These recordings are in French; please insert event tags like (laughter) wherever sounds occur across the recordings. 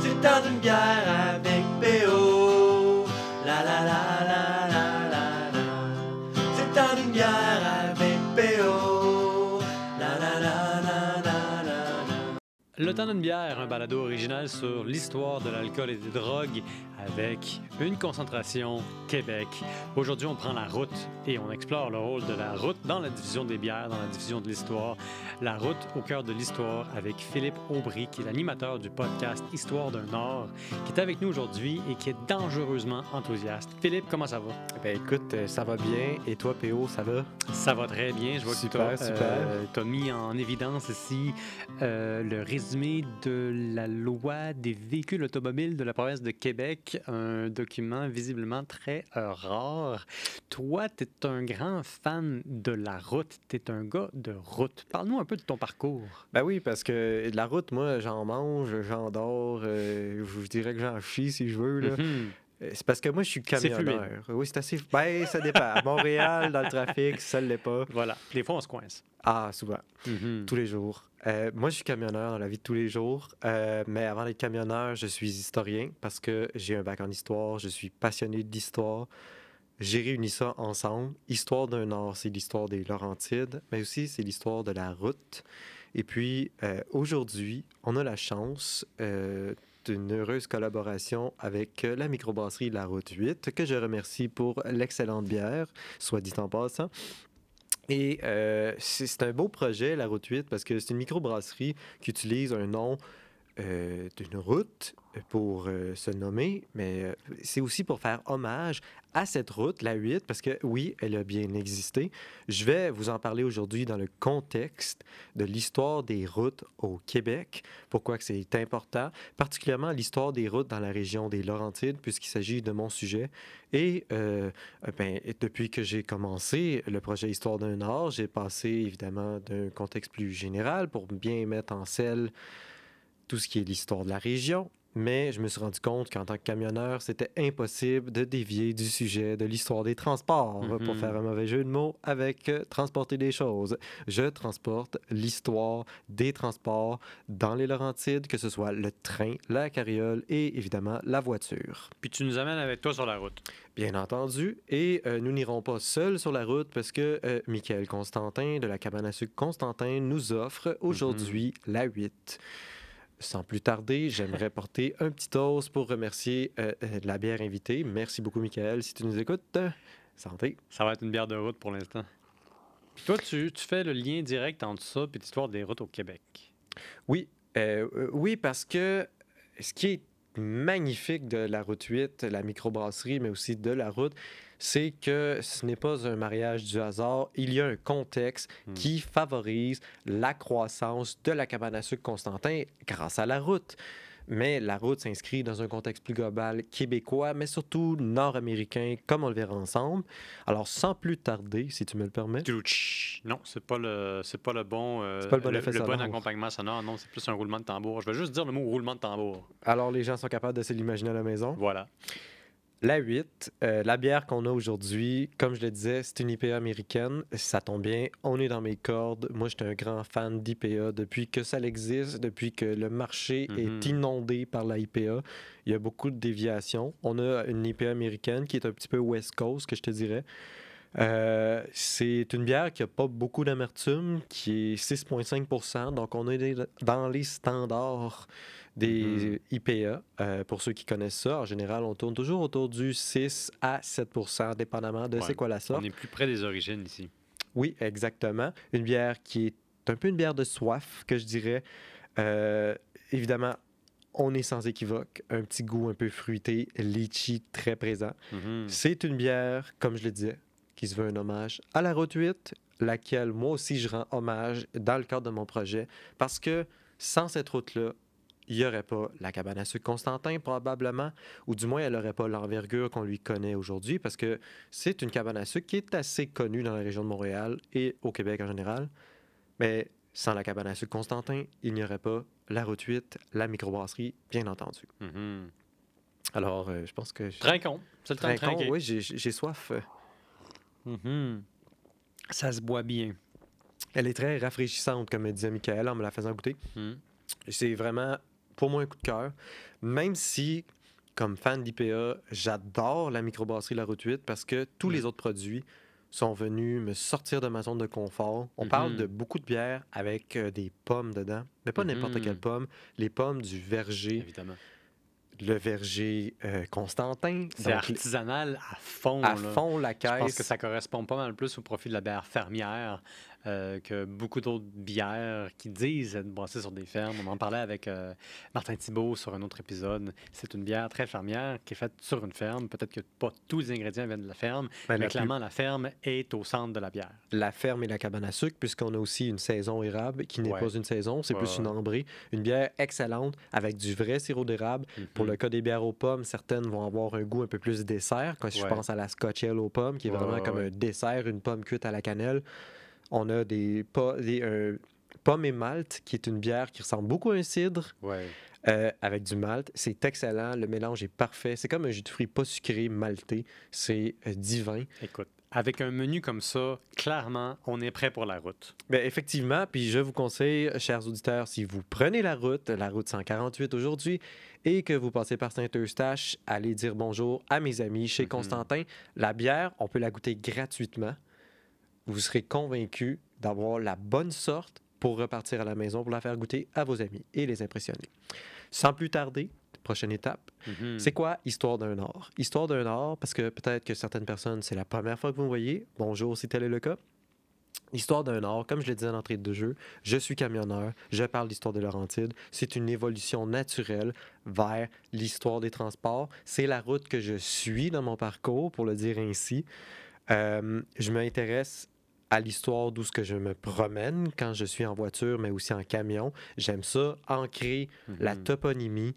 C'est temps d'une bière avec PO. La la la la la la la. C'est temps d'une bière avec. La la la la la la la. Le temps d'une bière, un balado original sur l'histoire de l'alcool et des drogues avec une concentration Québec. Aujourd'hui, on prend la route et on explore le rôle de la route dans la division des bières, dans la division de l'histoire. La route au cœur de l'histoire avec Philippe Aubry, qui est l'animateur du podcast Histoire d'un Nord, qui est avec nous aujourd'hui et qui est dangereusement enthousiaste. Philippe, comment ça va? Ben écoute, euh, ça va bien. Et toi, PO, ça va? Ça va très bien. Je vois Super, que tu super. as mis en évidence ici euh, le résumé de la loi des véhicules automobiles de la province de Québec, un document visiblement très euh, rare. Toi, tu es un grand fan de la route. Tu es un gars de route. Parle-nous un peu de ton parcours. Ben oui, parce que de la route, moi, j'en mange, j'en dors, euh, je dirais que j'en chie si je veux. là. Mhm. Euh, C'est parce que moi, je suis camionneur. Oui, c'est assez. Ben, ça dépend. À Montréal, dans le trafic, ça ne l'est pas. Voilà. Des fois, on se coince. Ah, souvent. Mhm. Tous les jours. Euh, moi, je suis camionneur dans la vie de tous les jours. euh, mais avant d'être camionneur, je suis historien parce que j'ai un bac en histoire. Je suis passionné d'histoire. J'ai réuni ça ensemble. Histoire d'un Nord, c'est l'histoire des Laurentides, mais aussi c'est l'histoire de la route. Et puis, euh, aujourd'hui, on a la chance d'une heureuse collaboration avec la microbrasserie La Route 8, que je remercie pour l'excellente bière, soit dit en passant. Et euh, c'est un beau projet, la Route 8, parce que c'est une microbrasserie qui utilise un nom euh, d'une route pour euh, se nommer, mais euh, c'est aussi pour faire hommage à cette route, la 8, parce que oui, elle a bien existé. Je vais vous en parler aujourd'hui dans le contexte de l'histoire des routes au Québec, pourquoi c'est important, particulièrement l'histoire des routes dans la région des Laurentides, puisqu'il s'agit de mon sujet. Et euh, euh, ben, depuis que j'ai commencé le projet Histoire d'un Nord, j'ai passé évidemment d'un contexte plus général pour bien mettre en selle tout ce qui est l'histoire de la région. Mais je me suis rendu compte qu'en tant que camionneur, c'était impossible de dévier du sujet de l'histoire des transports, Mhm. pour faire un mauvais jeu de mots, avec euh, transporter des choses. Je transporte l'histoire des transports dans les Laurentides, que ce soit le train, la carriole et évidemment la voiture. Puis tu nous amènes avec toi sur la route. Bien entendu. Et euh, nous n'irons pas seuls sur la route parce que euh, Michael Constantin de la cabane à sucre Constantin nous offre aujourd'hui la 8. Sans plus tarder, j'aimerais porter un petit toast pour remercier euh, euh, la bière invitée. Merci beaucoup, Michael. Si tu nous écoutes, santé. Ça va être une bière de route pour l'instant. Puis toi, tu, tu fais le lien direct entre ça et l'histoire des routes au Québec. Oui, euh, euh, oui, parce que ce qui est magnifique de la route 8, la microbrasserie, mais aussi de la route, c'est que ce n'est pas un mariage du hasard. Il y a un contexte Hmm. qui favorise la croissance de la cabane à sucre Constantin grâce à la route. Mais la route s'inscrit dans un contexte plus global québécois, mais surtout nord-américain, comme on le verra ensemble. Alors, sans plus tarder, si tu me le permets. Non, c'est pas le c'est pas le bon euh, pas le bon le, le bon accompagnement sonore. Non, c'est plus un roulement de tambour. Je vais juste dire le mot roulement de tambour. alors les gens sont capables de se l'imaginer à la maison? Voilà. La 8, euh, la bière qu'on a aujourd'hui, comme je le disais, c'est une IPA américaine. Ça tombe bien, on est dans mes cordes. Moi, j'étais un grand fan d'IPA depuis que ça existe, depuis que le marché Mhm. est inondé par la IPA. Il y a beaucoup de déviations. On a une IPA américaine qui est un petit peu West Coast, que je te dirais. Euh, c'est une bière qui n'a pas beaucoup d'amertume, qui est 6,5% donc on est dans les standards des IPA. Euh, pour ceux qui connaissent ça, en général, on tourne toujours autour du 6 à 7 dépendamment de Ouais, c'est quoi la sorte. On est plus près des origines ici. Oui, exactement. Une bière qui est un peu une bière de soif, que je dirais. Euh, évidemment, on est sans équivoque. Un petit goût un peu fruité, litchi très présent. Mhm. C'est une bière, comme je le disais, qui se veut un hommage à la Route 8, laquelle moi aussi je rends hommage dans le cadre de mon projet, parce que sans cette route-là, il n'y aurait pas la cabane à sucre Constantin, probablement, ou du moins, elle n'aurait pas l'envergure qu'on lui connaît aujourd'hui, parce que c'est une cabane à sucre qui est assez connue dans la région de Montréal et au Québec en général. Mais sans la cabane à sucre Constantin, il n'y aurait pas la Route 8, la microbrasserie, bien entendu. Mhm. Alors, euh, je pense que... je- Trincon. C'est le temps Trincon, oui, j'ai- soif. Mhm. Ça se boit bien. Elle est très rafraîchissante, comme disait Michael en me la faisant goûter. Mhm. C'est vraiment, pour moi, un coup de cœur. Même si, comme fan d'IPA, j'adore la microbrasserie La Route 8 parce que tous Mm. les autres produits sont venus me sortir de ma zone de confort. On parle Mhm. de beaucoup de bières avec euh, des pommes dedans, mais pas n'importe Mhm. quelle pomme. Les pommes du verger, Évidemment. le verger euh, Constantin. C'est artisanal à fond. à là. fond la Je pense caisse. que ça correspond pas mal plus au profil de la bière fermière euh, que beaucoup d'autres bières qui disent être brassées sur des fermes. On en parlait avec euh, Martin Thibault sur un autre épisode. C'est une bière très fermière qui est faite sur une ferme. Peut-être que pas tous les ingrédients viennent de la ferme, Ben, mais la, plus- clairement, la ferme est au centre de la bière. la ferme et la cabane à sucre, puisqu'on a aussi une saison érable qui n'est Ouais. pas une saison, c'est Ouais, plus une ambrée. Une bière excellente avec du vrai sirop d'érable. Pour Mhm. le cas des bières aux pommes, certaines vont avoir un goût un peu plus dessert. Quand je pense à la Scotch Ale aux pommes, qui est vraiment comme un dessert, une pomme cuite à la cannelle. On a des, po- des euh, pommes et malt, qui est une bière qui ressemble beaucoup à un cidre Ouais. euh, avec du malt. C'est excellent. Le mélange est parfait. C'est comme un jus de fruits pas sucré, malté. C'est euh, divin. Écoute, avec un menu comme ça, clairement, on est prêt pour la route. Ben, effectivement, puis je vous conseille, chers auditeurs, si vous prenez la route, la route 148 aujourd'hui, et que vous passez par Saint-Eustache, allez dire bonjour à mes amis chez Mhm. Constantin. La bière, on peut la goûter gratuitement. Vous serez convaincu d'avoir la bonne sorte pour repartir à la maison pour la faire goûter à vos amis et les impressionner. Sans plus tarder, prochaine étape, Mhm. c'est quoi Histoire d'un Or? Histoire d'un Or, parce que peut-être que certaines personnes, c'est la première fois que vous me voyez. Bonjour si tel est le cas. Histoire d'un Or, comme je le disais en entrée de jeu, je suis camionneur, je parle d'histoire de Laurentide. C'est une évolution naturelle vers l'histoire des transports. C'est la route que je suis dans mon parcours, pour le dire ainsi. Euh, je m'intéresse à l'histoire d'où ce que je me promène quand je suis en voiture, mais aussi en camion. J'aime ça, ancrer la Mhm. toponymie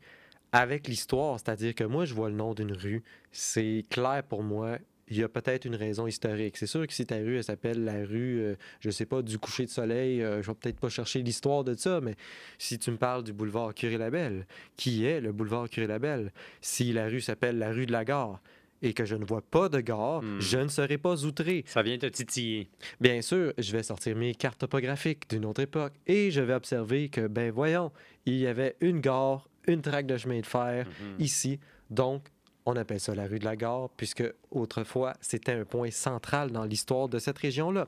avec l'histoire, c'est-à-dire que moi, je vois le nom d'une rue, c'est clair pour moi. Il y a peut-être une raison historique. C'est sûr que si ta rue, elle s'appelle la rue, euh, je sais pas, du coucher de soleil, euh, je vais peut-être pas chercher l'histoire de ça, mais si tu me parles du boulevard Curé-Labelle, qui est le boulevard Curé-Labelle? Si la rue s'appelle la rue de la gare et que je ne vois pas de gare, Hmm. je ne serai pas outré. Ça vient te titiller. Bien sûr, je vais sortir mes cartes topographiques d'une autre époque et je vais observer que, ben voyons, il y avait une gare, une traque de chemin de fer Mhm. ici. Donc, on appelle ça la rue de la gare, puisque autrefois, c'était un point central dans l'histoire de cette région-là.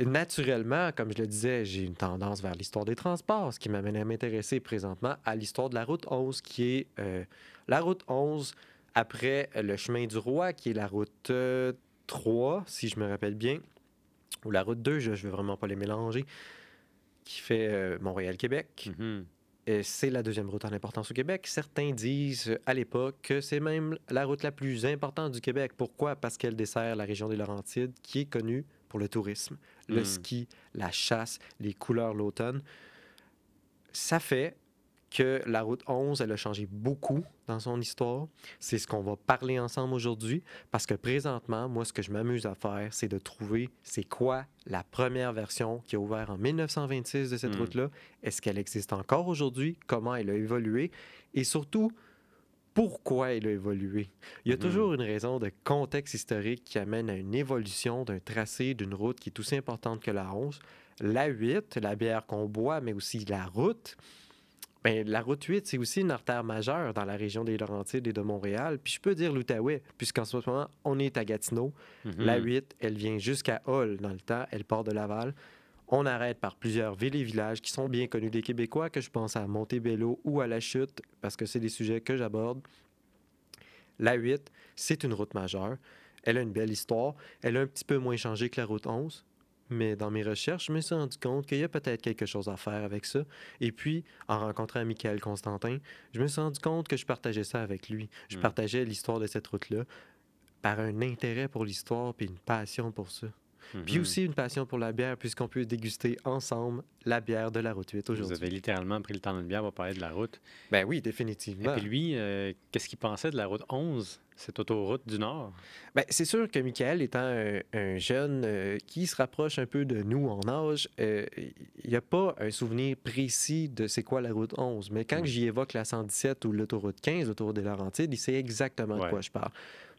Naturellement, comme je le disais, j'ai une tendance vers l'histoire des transports, ce qui m'amène à m'intéresser présentement à l'histoire de la route 11, qui est euh, la route 11 après le chemin du roi, qui est la route euh, 3, si je me rappelle bien, ou la route 2, je ne veux vraiment pas les mélanger, qui fait euh, Montréal-Québec. Mhm. Euh, c'est la deuxième route en importance au Québec. Certains disent euh, à l'époque que c'est même la route la plus importante du Québec. Pourquoi? Parce qu'elle dessert la région des Laurentides, qui est connue pour le tourisme, le Mm. ski, la chasse, les couleurs l'automne. Ça fait que la route 11, elle a changé beaucoup dans son histoire. C'est ce qu'on va parler ensemble aujourd'hui parce que présentement, moi, ce que je m'amuse à faire, c'est de trouver c'est quoi la première version qui a ouvert en 1926 de cette Mm. route-là. Est-ce qu'elle existe encore aujourd'hui? Comment elle a évolué? Et surtout, pourquoi elle a évolué? Il y a Mhm. toujours une raison de contexte historique qui amène à une évolution d'un tracé d'une route qui est aussi importante que la 11. La 8, la bière qu'on boit, mais aussi la route. Ben, la route 8, c'est aussi une artère majeure dans la région des Laurentides et de Montréal. Puis je peux dire l'Outaouais, puisqu'en ce moment, on est à Gatineau. Mhm. La 8, elle vient jusqu'à Hall dans le temps, elle part de Laval. On arrête par plusieurs villes et villages qui sont bien connus des Québécois, que je pense à Montebello ou à La Chute, parce que c'est des sujets que j'aborde. La 8, c'est une route majeure. Elle a une belle histoire. Elle a un petit peu moins changé que la route 11. Mais dans mes recherches, je me suis rendu compte qu'il y a peut-être quelque chose à faire avec ça. Et puis, en rencontrant Michael Constantin, je me suis rendu compte que je partageais ça avec lui. Je Mm. partageais l'histoire de cette route-là par un intérêt pour l'histoire puis une passion pour ça. Puis Mhm. aussi une passion pour la bière, puisqu'on peut déguster ensemble la bière de la route 8 Vous aujourd'hui. avez littéralement pris le temps de bière pour parler de la route. Ben oui, Et définitivement. puis lui, euh, qu'est-ce qu'il pensait de la route 11, cette autoroute du Nord? Ben, c'est sûr que Michael, étant un, un jeune euh, qui se rapproche un peu de nous en âge, euh, il n'y a pas un souvenir précis de c'est quoi la route 11. Mais quand Mm. j'y évoque la 117 ou l'autoroute 15, l'autoroute des Laurentides, il sait exactement Ouais. de quoi je parle.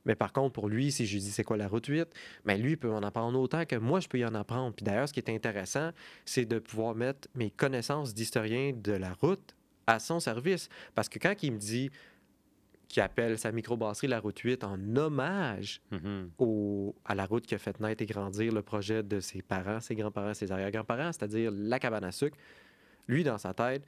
Mais par contre, pour lui, si je lui dis c'est quoi la route 8, mais lui, il peut en apprendre autant que moi, je peux y en apprendre. Puis d'ailleurs, ce qui est intéressant, c'est de pouvoir mettre mes connaissances d'historien de la route à son service. Parce que quand il me dit qu'il appelle sa microbrasserie la route 8 en hommage Mhm. au- à la route qui a fait naître et grandir le projet de ses parents, ses grands-parents, ses arrière-grands-parents, c'est-à-dire la cabane à sucre, lui, dans sa tête,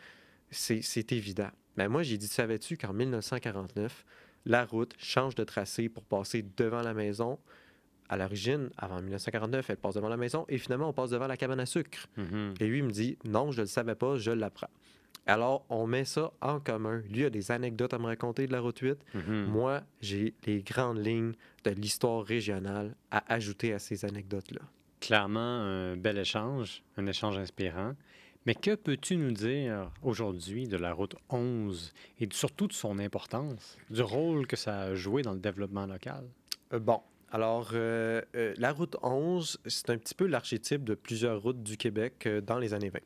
c'est c'est évident. Mais moi, j'ai dit, savais-tu qu'en 1949, la route change de tracé pour passer devant la maison? À l'origine, avant 1949, elle passe devant la maison et finalement, on passe devant la cabane à sucre. Mhm. Et lui, il me dit, non, je ne le savais pas, je l'apprends. Alors, on met ça en commun. Lui a des anecdotes à me raconter de la route 8. Mhm. Moi, j'ai les grandes lignes de l'histoire régionale à ajouter à ces anecdotes-là. Clairement, un bel échange, un échange inspirant. Mais que peux-tu nous dire aujourd'hui de la route 11 et surtout de son importance, du rôle que ça a joué dans le développement local? Euh, bon, alors, euh, euh, la route 11, c'est un petit peu l'archétype de plusieurs routes du Québec dans les années 20.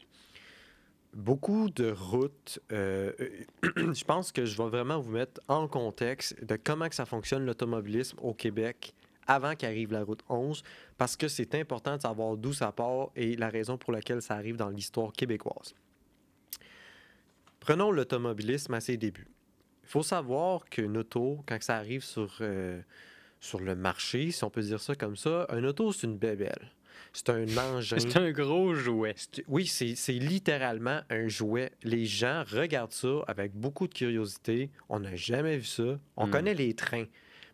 Beaucoup de routes, (clears throat) je pense que je vais vraiment vous mettre en contexte de comment que ça fonctionne l'automobilisme au Québec avant qu'arrive la route 11, parce que c'est important de savoir d'où ça part et la raison pour laquelle ça arrive dans l'histoire québécoise. Prenons l'automobilisme à ses débuts. Il faut savoir qu'une auto, quand ça arrive sur, euh, sur le marché, si on peut dire ça comme ça, un auto, c'est une bébelle. C'est un (laughs) engin. C'est un gros jouet. Oui, c'est c'est littéralement un jouet. Les gens regardent ça avec beaucoup de curiosité. On n'a jamais vu ça. On Hmm. connaît les trains.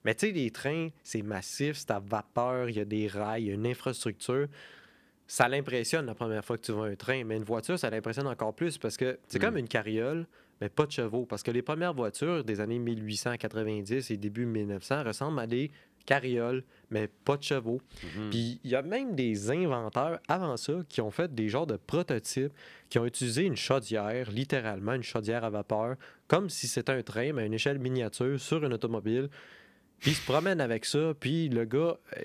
Mais tu sais, les trains, c'est massif, c'est à vapeur, il y a des rails, il y a une infrastructure. Ça l'impressionne la première fois que tu vois un train, mais une voiture, ça l'impressionne encore plus parce que c'est comme une carriole, mais pas de chevaux. Parce que les premières voitures des années 1890 et début 1900 ressemblent à des carrioles, mais pas de chevaux. Mhm. Puis il y a même des inventeurs avant ça qui ont fait des genres de prototypes, qui ont utilisé une chaudière, littéralement une chaudière à vapeur, comme si c'était un train, mais à une échelle miniature sur une automobile. Puis ils se promènent avec ça, puis le gars, euh,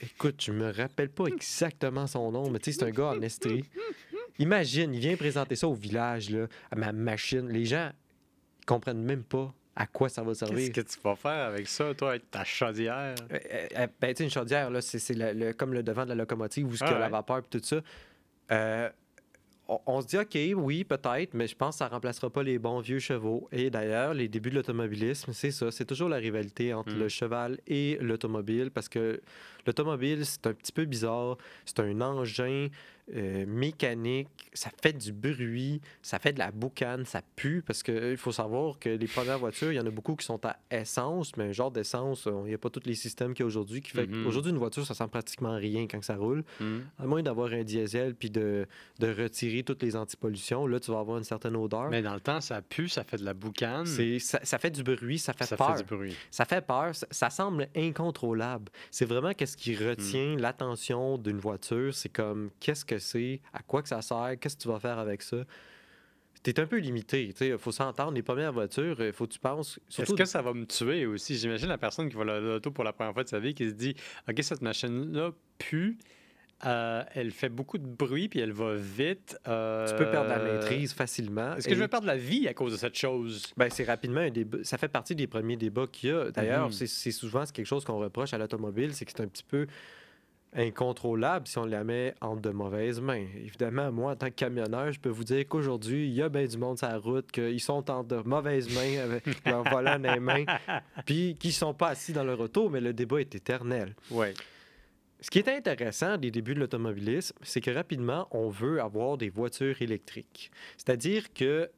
écoute, je me rappelle pas exactement son nom, mais tu sais, c'est un gars en Estrie. Imagine, il vient présenter ça au village, là, à ma machine. Les gens comprennent même pas à quoi ça va Qu'est-ce servir. que tu vas faire avec ça, toi, avec ta chaudière? Euh, euh, ben, tu sais, une chaudière, là, c'est c'est le- le- comme le devant de la locomotive où il y a Ah la vapeur et tout ça. Euh, on, se dit, OK, oui, peut-être, mais je pense que ça remplacera pas les bons vieux chevaux. Et d'ailleurs, les débuts de l'automobilisme, c'est ça. C'est toujours la rivalité entre Mm. le cheval et l'automobile parce que l'automobile, c'est un petit peu bizarre. C'est un engin euh, mécanique. Ça fait du bruit. Ça fait de la boucane. Ça pue parce qu'il faut savoir que les premières voitures, il y en a beaucoup qui sont à essence, mais un genre d'essence, euh, il n'y a pas tous les systèmes qu'il y a aujourd'hui qui fait Mhm. qu'aujourd'hui, une voiture, ça sent pratiquement rien quand ça roule. Mhm. À moins d'avoir un diesel puis de, de retirer toutes les antipollutions, là, tu vas avoir une certaine odeur. Mais dans le temps, ça pue, ça fait de la boucane. Ça, ça fait du bruit, ça fait ça peur. fait du bruit. Ça fait peur, ça, ça semble incontrôlable. C'est vraiment qu'est-ce qui retient Hmm. l'attention d'une voiture. C'est comme qu'est-ce que c'est, à quoi que ça sert, qu'est-ce que tu vas faire avec ça. T'es un peu limité, il faut s'entendre. Les premières voitures, il faut que tu penses. Est-ce que ça va me tuer aussi? J'imagine la personne qui va l'auto pour la première fois de sa vie qui se dit OK, cette machine-là pue, euh, elle fait beaucoup de bruit puis elle va vite. tu peux perdre la euh, maîtrise facilement. Est-ce que je vais perdre la vie à cause de cette chose? Ben, c'est rapidement un débat. Ça fait partie des premiers débats qu'il y a. D'ailleurs, Mhm. c'est- c'est souvent quelque chose qu'on reproche à l'automobile, c'est que c'est un petit peu incontrôlable si on la met entre de mauvaises mains. Évidemment, moi, en tant que camionneur, je peux vous dire qu'aujourd'hui, il y a bien du monde sur la route, qu'ils sont entre de mauvaises mains avec (laughs) leur volant dans les mains, puis qu'ils sont pas assis dans leur auto, mais le débat est éternel. Oui. Ce qui est intéressant des débuts de l'automobilisme, c'est que rapidement, on veut avoir des voitures électriques. C'est-à-dire que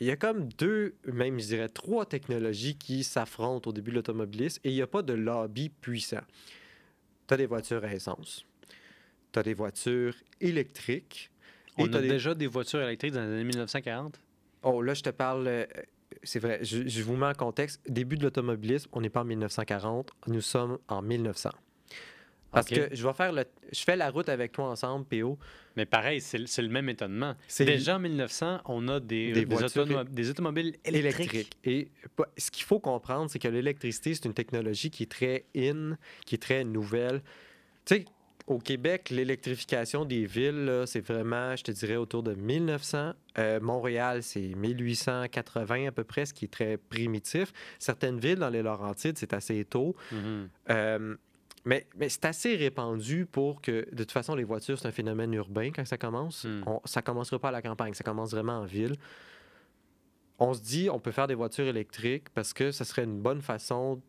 il y a comme deux, même je dirais trois technologies qui s'affrontent au début de l'automobilisme et il n'y a pas de lobby puissant. Tu as des voitures à essence, tu as des voitures électriques. et On a des- déjà des voitures électriques dans les années 1940. Oh, là, je te parle. euh, C'est vrai, je, je vous mets en contexte. Début de l'automobilisme, on n'est pas en 1940, nous sommes en 1900. Parce que je vais faire le, je fais la route avec toi ensemble, PO. Mais pareil, c'est le- même étonnement. Déjà en 1900, on a des, Des des, automo- des automobiles électriques. électrique. Et ce qu'il faut comprendre, c'est que l'électricité, c'est une technologie qui est très in, qui est très nouvelle. Tu sais, au Québec, l'électrification des villes, c'est vraiment, je te dirais, autour de 1900. Euh, Montréal, c'est 1880 à peu près, ce qui est très primitif. Certaines villes dans les Laurentides, c'est assez tôt. Mhm. Euh, mais mais c'est assez répandu pour que, de toute façon, les voitures, c'est un phénomène urbain quand ça commence. Mm. On- ça commencera pas à la campagne, ça commence vraiment en ville. On se dit, on peut faire des voitures électriques parce que ça serait une bonne façon.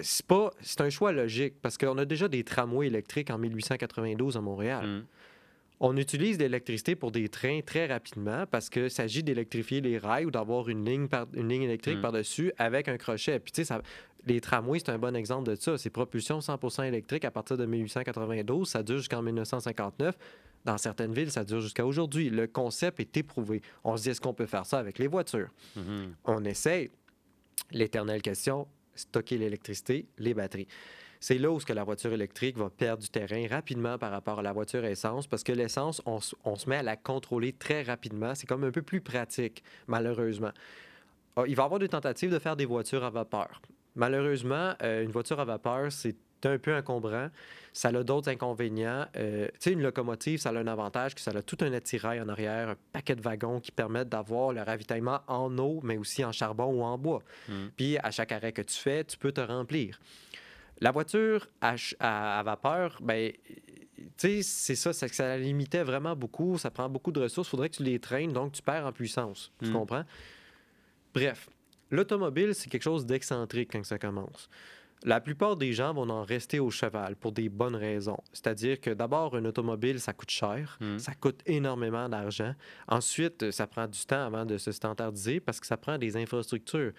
C'est pas, c'est un choix logique parce qu'on a déjà des tramways électriques en 1892 à Montréal. Mhm. On utilise l'électricité pour des trains très rapidement parce qu'il s'agit d'électrifier les rails ou d'avoir une ligne, par- une ligne électrique Mm. par-dessus avec un crochet. Puis tu sais, ça- les tramways, c'est un bon exemple de ça. C'est propulsion 100% électrique à partir de 1892. Ça dure jusqu'en 1959. Dans certaines villes, ça dure jusqu'à aujourd'hui. Le concept est éprouvé. On se dit, est-ce qu'on peut faire ça avec les voitures? Mhm. on essaye. L'éternelle question, stocker l'électricité, les batteries. C'est là où ce que la voiture électrique va perdre du terrain rapidement par rapport à la voiture essence, parce que l'essence, on se met à la contrôler très rapidement. C'est comme un peu plus pratique, malheureusement. Ah, Il va y avoir des tentatives de faire des voitures à vapeur. Malheureusement, euh, une voiture à vapeur, c'est un peu encombrant. Ça a d'autres inconvénients. Euh, tu sais, une locomotive, ça a un avantage que ça a tout un attirail en arrière, un paquet de wagons qui permettent d'avoir le ravitaillement en eau, mais aussi en charbon ou en bois. Mhm. Puis à chaque arrêt que tu fais, tu peux te remplir. La voiture à, ch- à- à vapeur, ben, tu sais, c'est ça, c'est que ça la limitait vraiment beaucoup. Ça prend beaucoup de ressources. Il faudrait que tu les traînes, donc tu perds en puissance. Tu Mm. comprends? Bref, l'automobile, c'est quelque chose d'excentrique quand ça commence. La plupart des gens vont en rester au cheval pour des bonnes raisons. C'est-à-dire que d'abord, une automobile, ça coûte cher, Mm. ça coûte énormément d'argent. Ensuite, ça prend du temps avant de se standardiser parce que ça prend des infrastructures.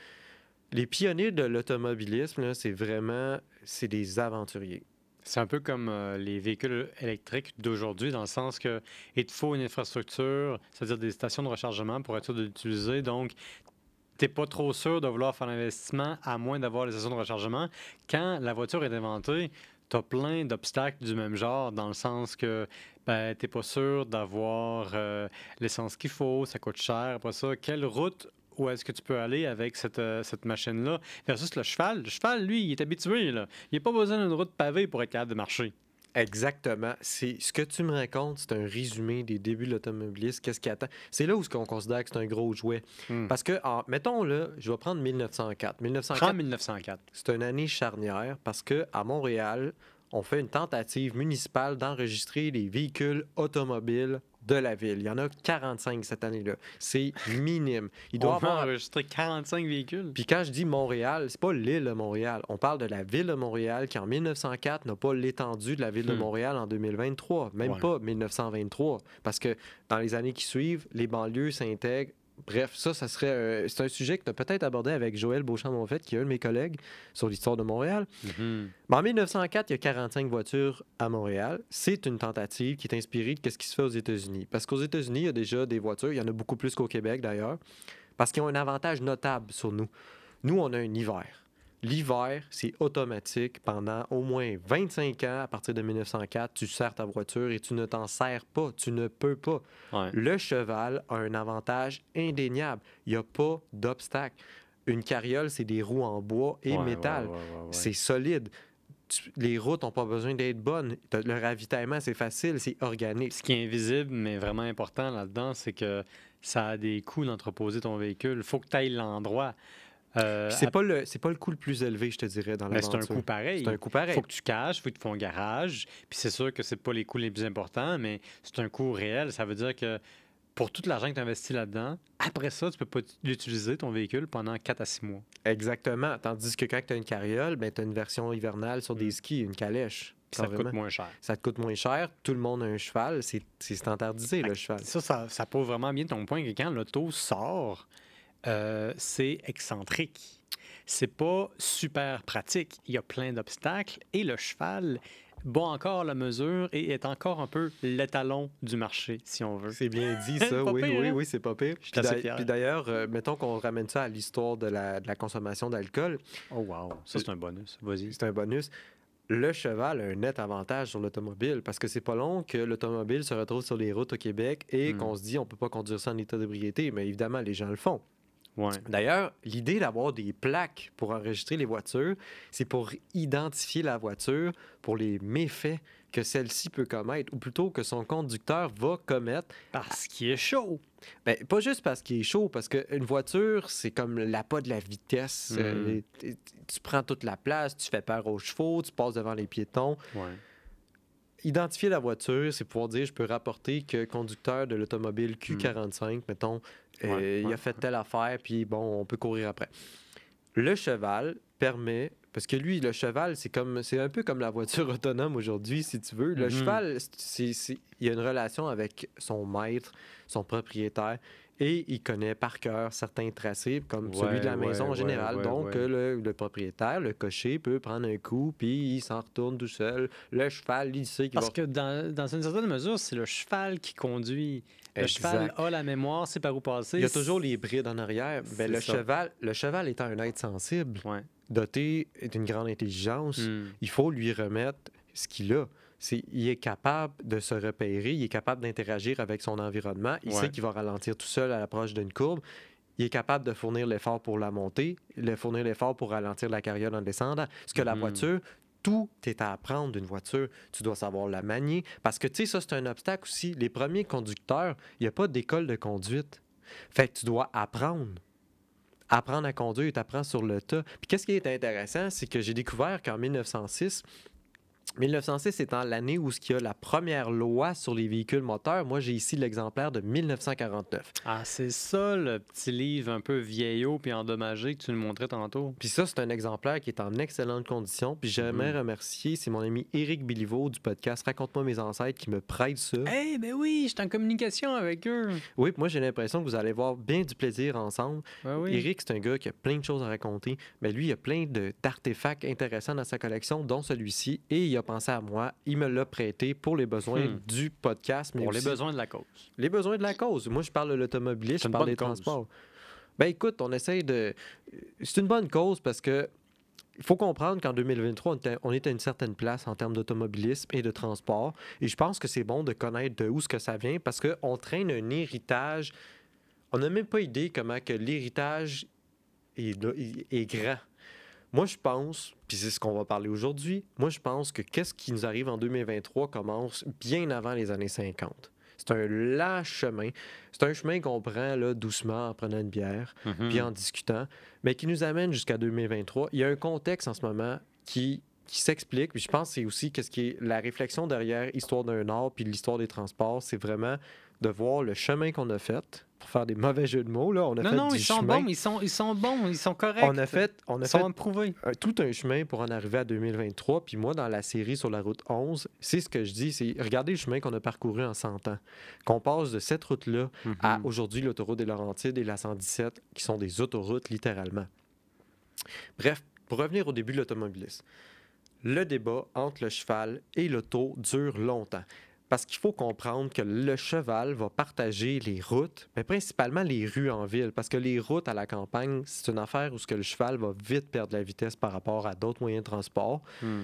Les pionniers de l'automobilisme, c'est vraiment c'est des aventuriers. C'est un peu comme euh, les véhicules électriques d'aujourd'hui, dans le sens que il te faut une infrastructure, c'est-à-dire des stations de rechargement pour être sûr de l'utiliser. Donc, tu n'es pas trop sûr de vouloir faire l'investissement à moins d'avoir les stations de rechargement. Quand la voiture est inventée, tu as plein d'obstacles du même genre, dans le sens que ben, tu n'es pas sûr d'avoir euh, l'essence qu'il faut, ça coûte cher. Après ça, quelle route où est-ce que tu peux aller avec cette, euh, cette machine-là versus le cheval? Le cheval, lui, il est habitué. Là. Il n'a pas besoin d'une route pavée pour être capable de marcher. Exactement. C'est ce que tu me racontes, c'est un résumé des débuts de l'automobilisme. Qu'est-ce qui attend? C'est là où ce qu'on considère que c'est un gros jouet. Hmm. Parce que, en- mettons là, je vais prendre 1904. 1904, Prends 1904. c'est une année charnière parce que à Montréal, on fait une tentative municipale d'enregistrer les véhicules automobiles de la ville. Il y en a 45 cette année-là. C'est minime. Il doit On avoir enregistrer 45 véhicules. Puis quand je dis Montréal, c'est pas l'île de Montréal. On parle de la ville de Montréal qui, en 1904, n'a pas l'étendue de la ville de Hmm. Montréal en 2023. Même Ouais. pas 1923. Parce que dans les années qui suivent, les banlieues s'intègrent. Bref, ça, ça serait. euh, c'est un sujet que tu as peut-être abordé avec Joël Beauchamp-Monfette, qui est un de mes collègues sur l'histoire de Montréal. Mhm. Mais en 1904, il y a 45 voitures à Montréal. C'est une tentative qui est inspirée de ce qui se fait aux États-Unis. Parce qu'aux États-Unis, il y a déjà des voitures. Il y en a beaucoup plus qu'au Québec, d'ailleurs. Parce qu'ils ont un avantage notable sur nous. Nous, on a un hiver. L'hiver, c'est automatique. Pendant au moins 25 ans, à partir de 1904, tu sers ta voiture et tu ne t'en sers pas. Tu ne peux pas. Ouais. Le cheval a un avantage indéniable. Il n'y a pas d'obstacle. Une carriole, c'est des roues en bois et Ouais, métal. ouais. C'est solide. Tu- les routes n'ont pas besoin d'être bonnes. Le ravitaillement, c'est facile, c'est organique. Ce qui est invisible, mais vraiment important là-dedans, c'est que ça a des coûts d'entreposer ton véhicule. Il faut que tu ailles l'endroit. Euh, Puis C'est à- pas le c'est pas le coût le plus élevé, je te dirais, dans mais c'est un coût pareil. C'est un coût pareil. Il faut que tu caches, il faut que tu fasses un garage. Puis c'est sûr que c'est pas les coûts les plus importants, mais c'est un coût réel. Ça veut dire que pour tout l'argent que tu investis là-dedans, après ça, tu peux pas l'utiliser, ton véhicule, pendant 4 à 6 mois. Exactement. Tandis que quand tu as une carriole, ben, tu as une version hivernale sur des skis, une calèche. Puis ça te coûte moins cher. Ça te coûte moins cher. Tout le monde a un cheval. C'est c'est standardisé, le cheval. Ça, ça, ça pose vraiment bien ton point que quand l'auto sort, euh, c'est excentrique. C'est pas super pratique. Il y a plein d'obstacles et le cheval bat encore la mesure et est encore un peu l'étalon du marché, si on veut. C'est bien dit, ça. (laughs) Oui, pire, oui, hein? oui, c'est pas pire. Puis d'a- d'ailleurs, euh, mettons qu'on ramène ça à l'histoire de la, de la consommation d'alcool. Oh wow, ça c'est un bonus. Vas-y. C'est un bonus. Le cheval a un net avantage sur l'automobile parce que c'est pas long que l'automobile se retrouve sur les routes au Québec et Hmm. qu'on se dit on peut pas conduire ça en état d'ébriété, mais évidemment les gens le font. Ouais. D'ailleurs, l'idée d'avoir des plaques pour enregistrer les voitures, c'est pour identifier la voiture pour les méfaits que celle-ci peut commettre, ou plutôt que son conducteur va commettre. Parce qu'il est chaud. Ben, pas juste parce qu'il est chaud, parce qu'une voiture, c'est comme l'appât de la vitesse. Mhm. Euh, tu prends toute la place, tu fais peur aux chevaux, tu passes devant les piétons. Ouais. Identifier la voiture, c'est pouvoir dire, je peux rapporter que conducteur de l'automobile Q45, mettons, euh, Hmm. Ouais, il a fait telle affaire, puis bon, on peut courir après. Le cheval permet, parce que lui, le cheval, c'est comme, c'est un peu comme la voiture (laughs) autonome aujourd'hui, si tu veux. Le Mhm. cheval, c'est- il y a une relation avec son maître, son propriétaire, et il connaît par cœur certains tracés, comme celui de la Ouais, maison en général. ouais, Donc, euh, le, le propriétaire, le cocher, peut prendre un coup, puis il s'en retourne tout seul. Le cheval, il sait qu'il va Parce que dans, dans une certaine mesure, c'est le cheval qui conduit. Le Exact. cheval a la mémoire, sait par où passer. Il y a toujours les brides en arrière. Ben, C'est le, ça. cheval, le cheval étant un être sensible, doté d'une grande intelligence, Hmm. il faut lui remettre ce qu'il a. C'est, il est capable de se repérer, il est capable d'interagir avec son environnement, il Ouais. sait qu'il va ralentir tout seul à l'approche d'une courbe, il est capable de fournir l'effort pour la montée, de fournir l'effort pour ralentir la carrière en descendant. Ce que la Mhm. voiture, tout est à apprendre d'une voiture. Tu dois savoir la manier. Parce que, tu sais, ça, c'est un obstacle aussi. Les premiers conducteurs, il n'y a pas d'école de conduite. Fait que tu dois apprendre. Apprendre à conduire, tu apprends sur le tas. Puis qu'est-ce qui est intéressant, c'est que j'ai découvert qu'en 1906, 1906 étant l'année où il y a la première loi sur les véhicules moteurs, moi j'ai ici l'exemplaire de 1949. Ah, c'est ça le petit livre un peu vieillot puis endommagé que tu nous montrais tantôt. Puis ça, c'est un exemplaire qui est en excellente condition. Puis j'aimerais Mhm. remercier, c'est mon ami Éric Biliveau du podcast Raconte-moi mes ancêtres qui me prête ça. Eh ben oui, j'étais en communication avec eux. Oui, puis moi j'ai l'impression que vous allez voir bien du plaisir ensemble. Oui. Éric, c'est un gars qui a plein de choses à raconter. Mais lui, il a plein d'artefacts intéressants dans sa collection, dont celui-ci. Et il a pensé à moi. Il me l'a prêté pour les besoins Hmm. du podcast. Mais Pour les besoins de la cause. les besoins de la cause. Moi, je parle de l'automobiliste, C'est je parle des cause. transports. Ben écoute, on essaye de. C'est une bonne cause parce que. Il faut comprendre qu'en 2023, on était, on est à une certaine place en termes d'automobilisme et de transport. Et je pense que c'est bon de connaître de où ce que ça vient parce qu'on traîne un héritage. On n'a même pas idée comment que l'héritage est- est grand. Moi, je pense, puis c'est ce qu'on va parler aujourd'hui, moi, je pense que qu'est-ce qui nous arrive en 2023 commence bien avant les années 50. C'est un lent chemin. C'est un chemin qu'on prend là, doucement en prenant une bière, Mhm. puis en discutant, mais qui nous amène jusqu'à 2023. Il y a un contexte en ce moment qui, qui s'explique, puis je pense que c'est aussi qu'est-ce qui est la réflexion derrière Histoire d'un Nord puis l'histoire des transports, c'est vraiment de voir le chemin qu'on a fait, pour faire des mauvais jeux de mots, là, on a Non, fait non, du ils sont bons, ils sont, ils sont bons, ils sont corrects. On a fait, on a ils fait sont approuvés. un- tout un chemin pour en arriver à 2023. Puis moi, dans la série sur la route 11, c'est ce que je dis, c'est regardez le chemin qu'on a parcouru en 100 ans. Qu'on passe de cette route-là à Mhm. aujourd'hui l'autoroute des Laurentides et la 117, qui sont des autoroutes littéralement. Bref, pour revenir au début de l'automobilisme, le débat entre le cheval et l'auto dure longtemps. Parce qu'il faut comprendre que le cheval va partager les routes, mais principalement les rues en ville. Parce que les routes à la campagne, c'est une affaire où ce que le cheval va vite perdre la vitesse par rapport à d'autres moyens de transport. Hmm.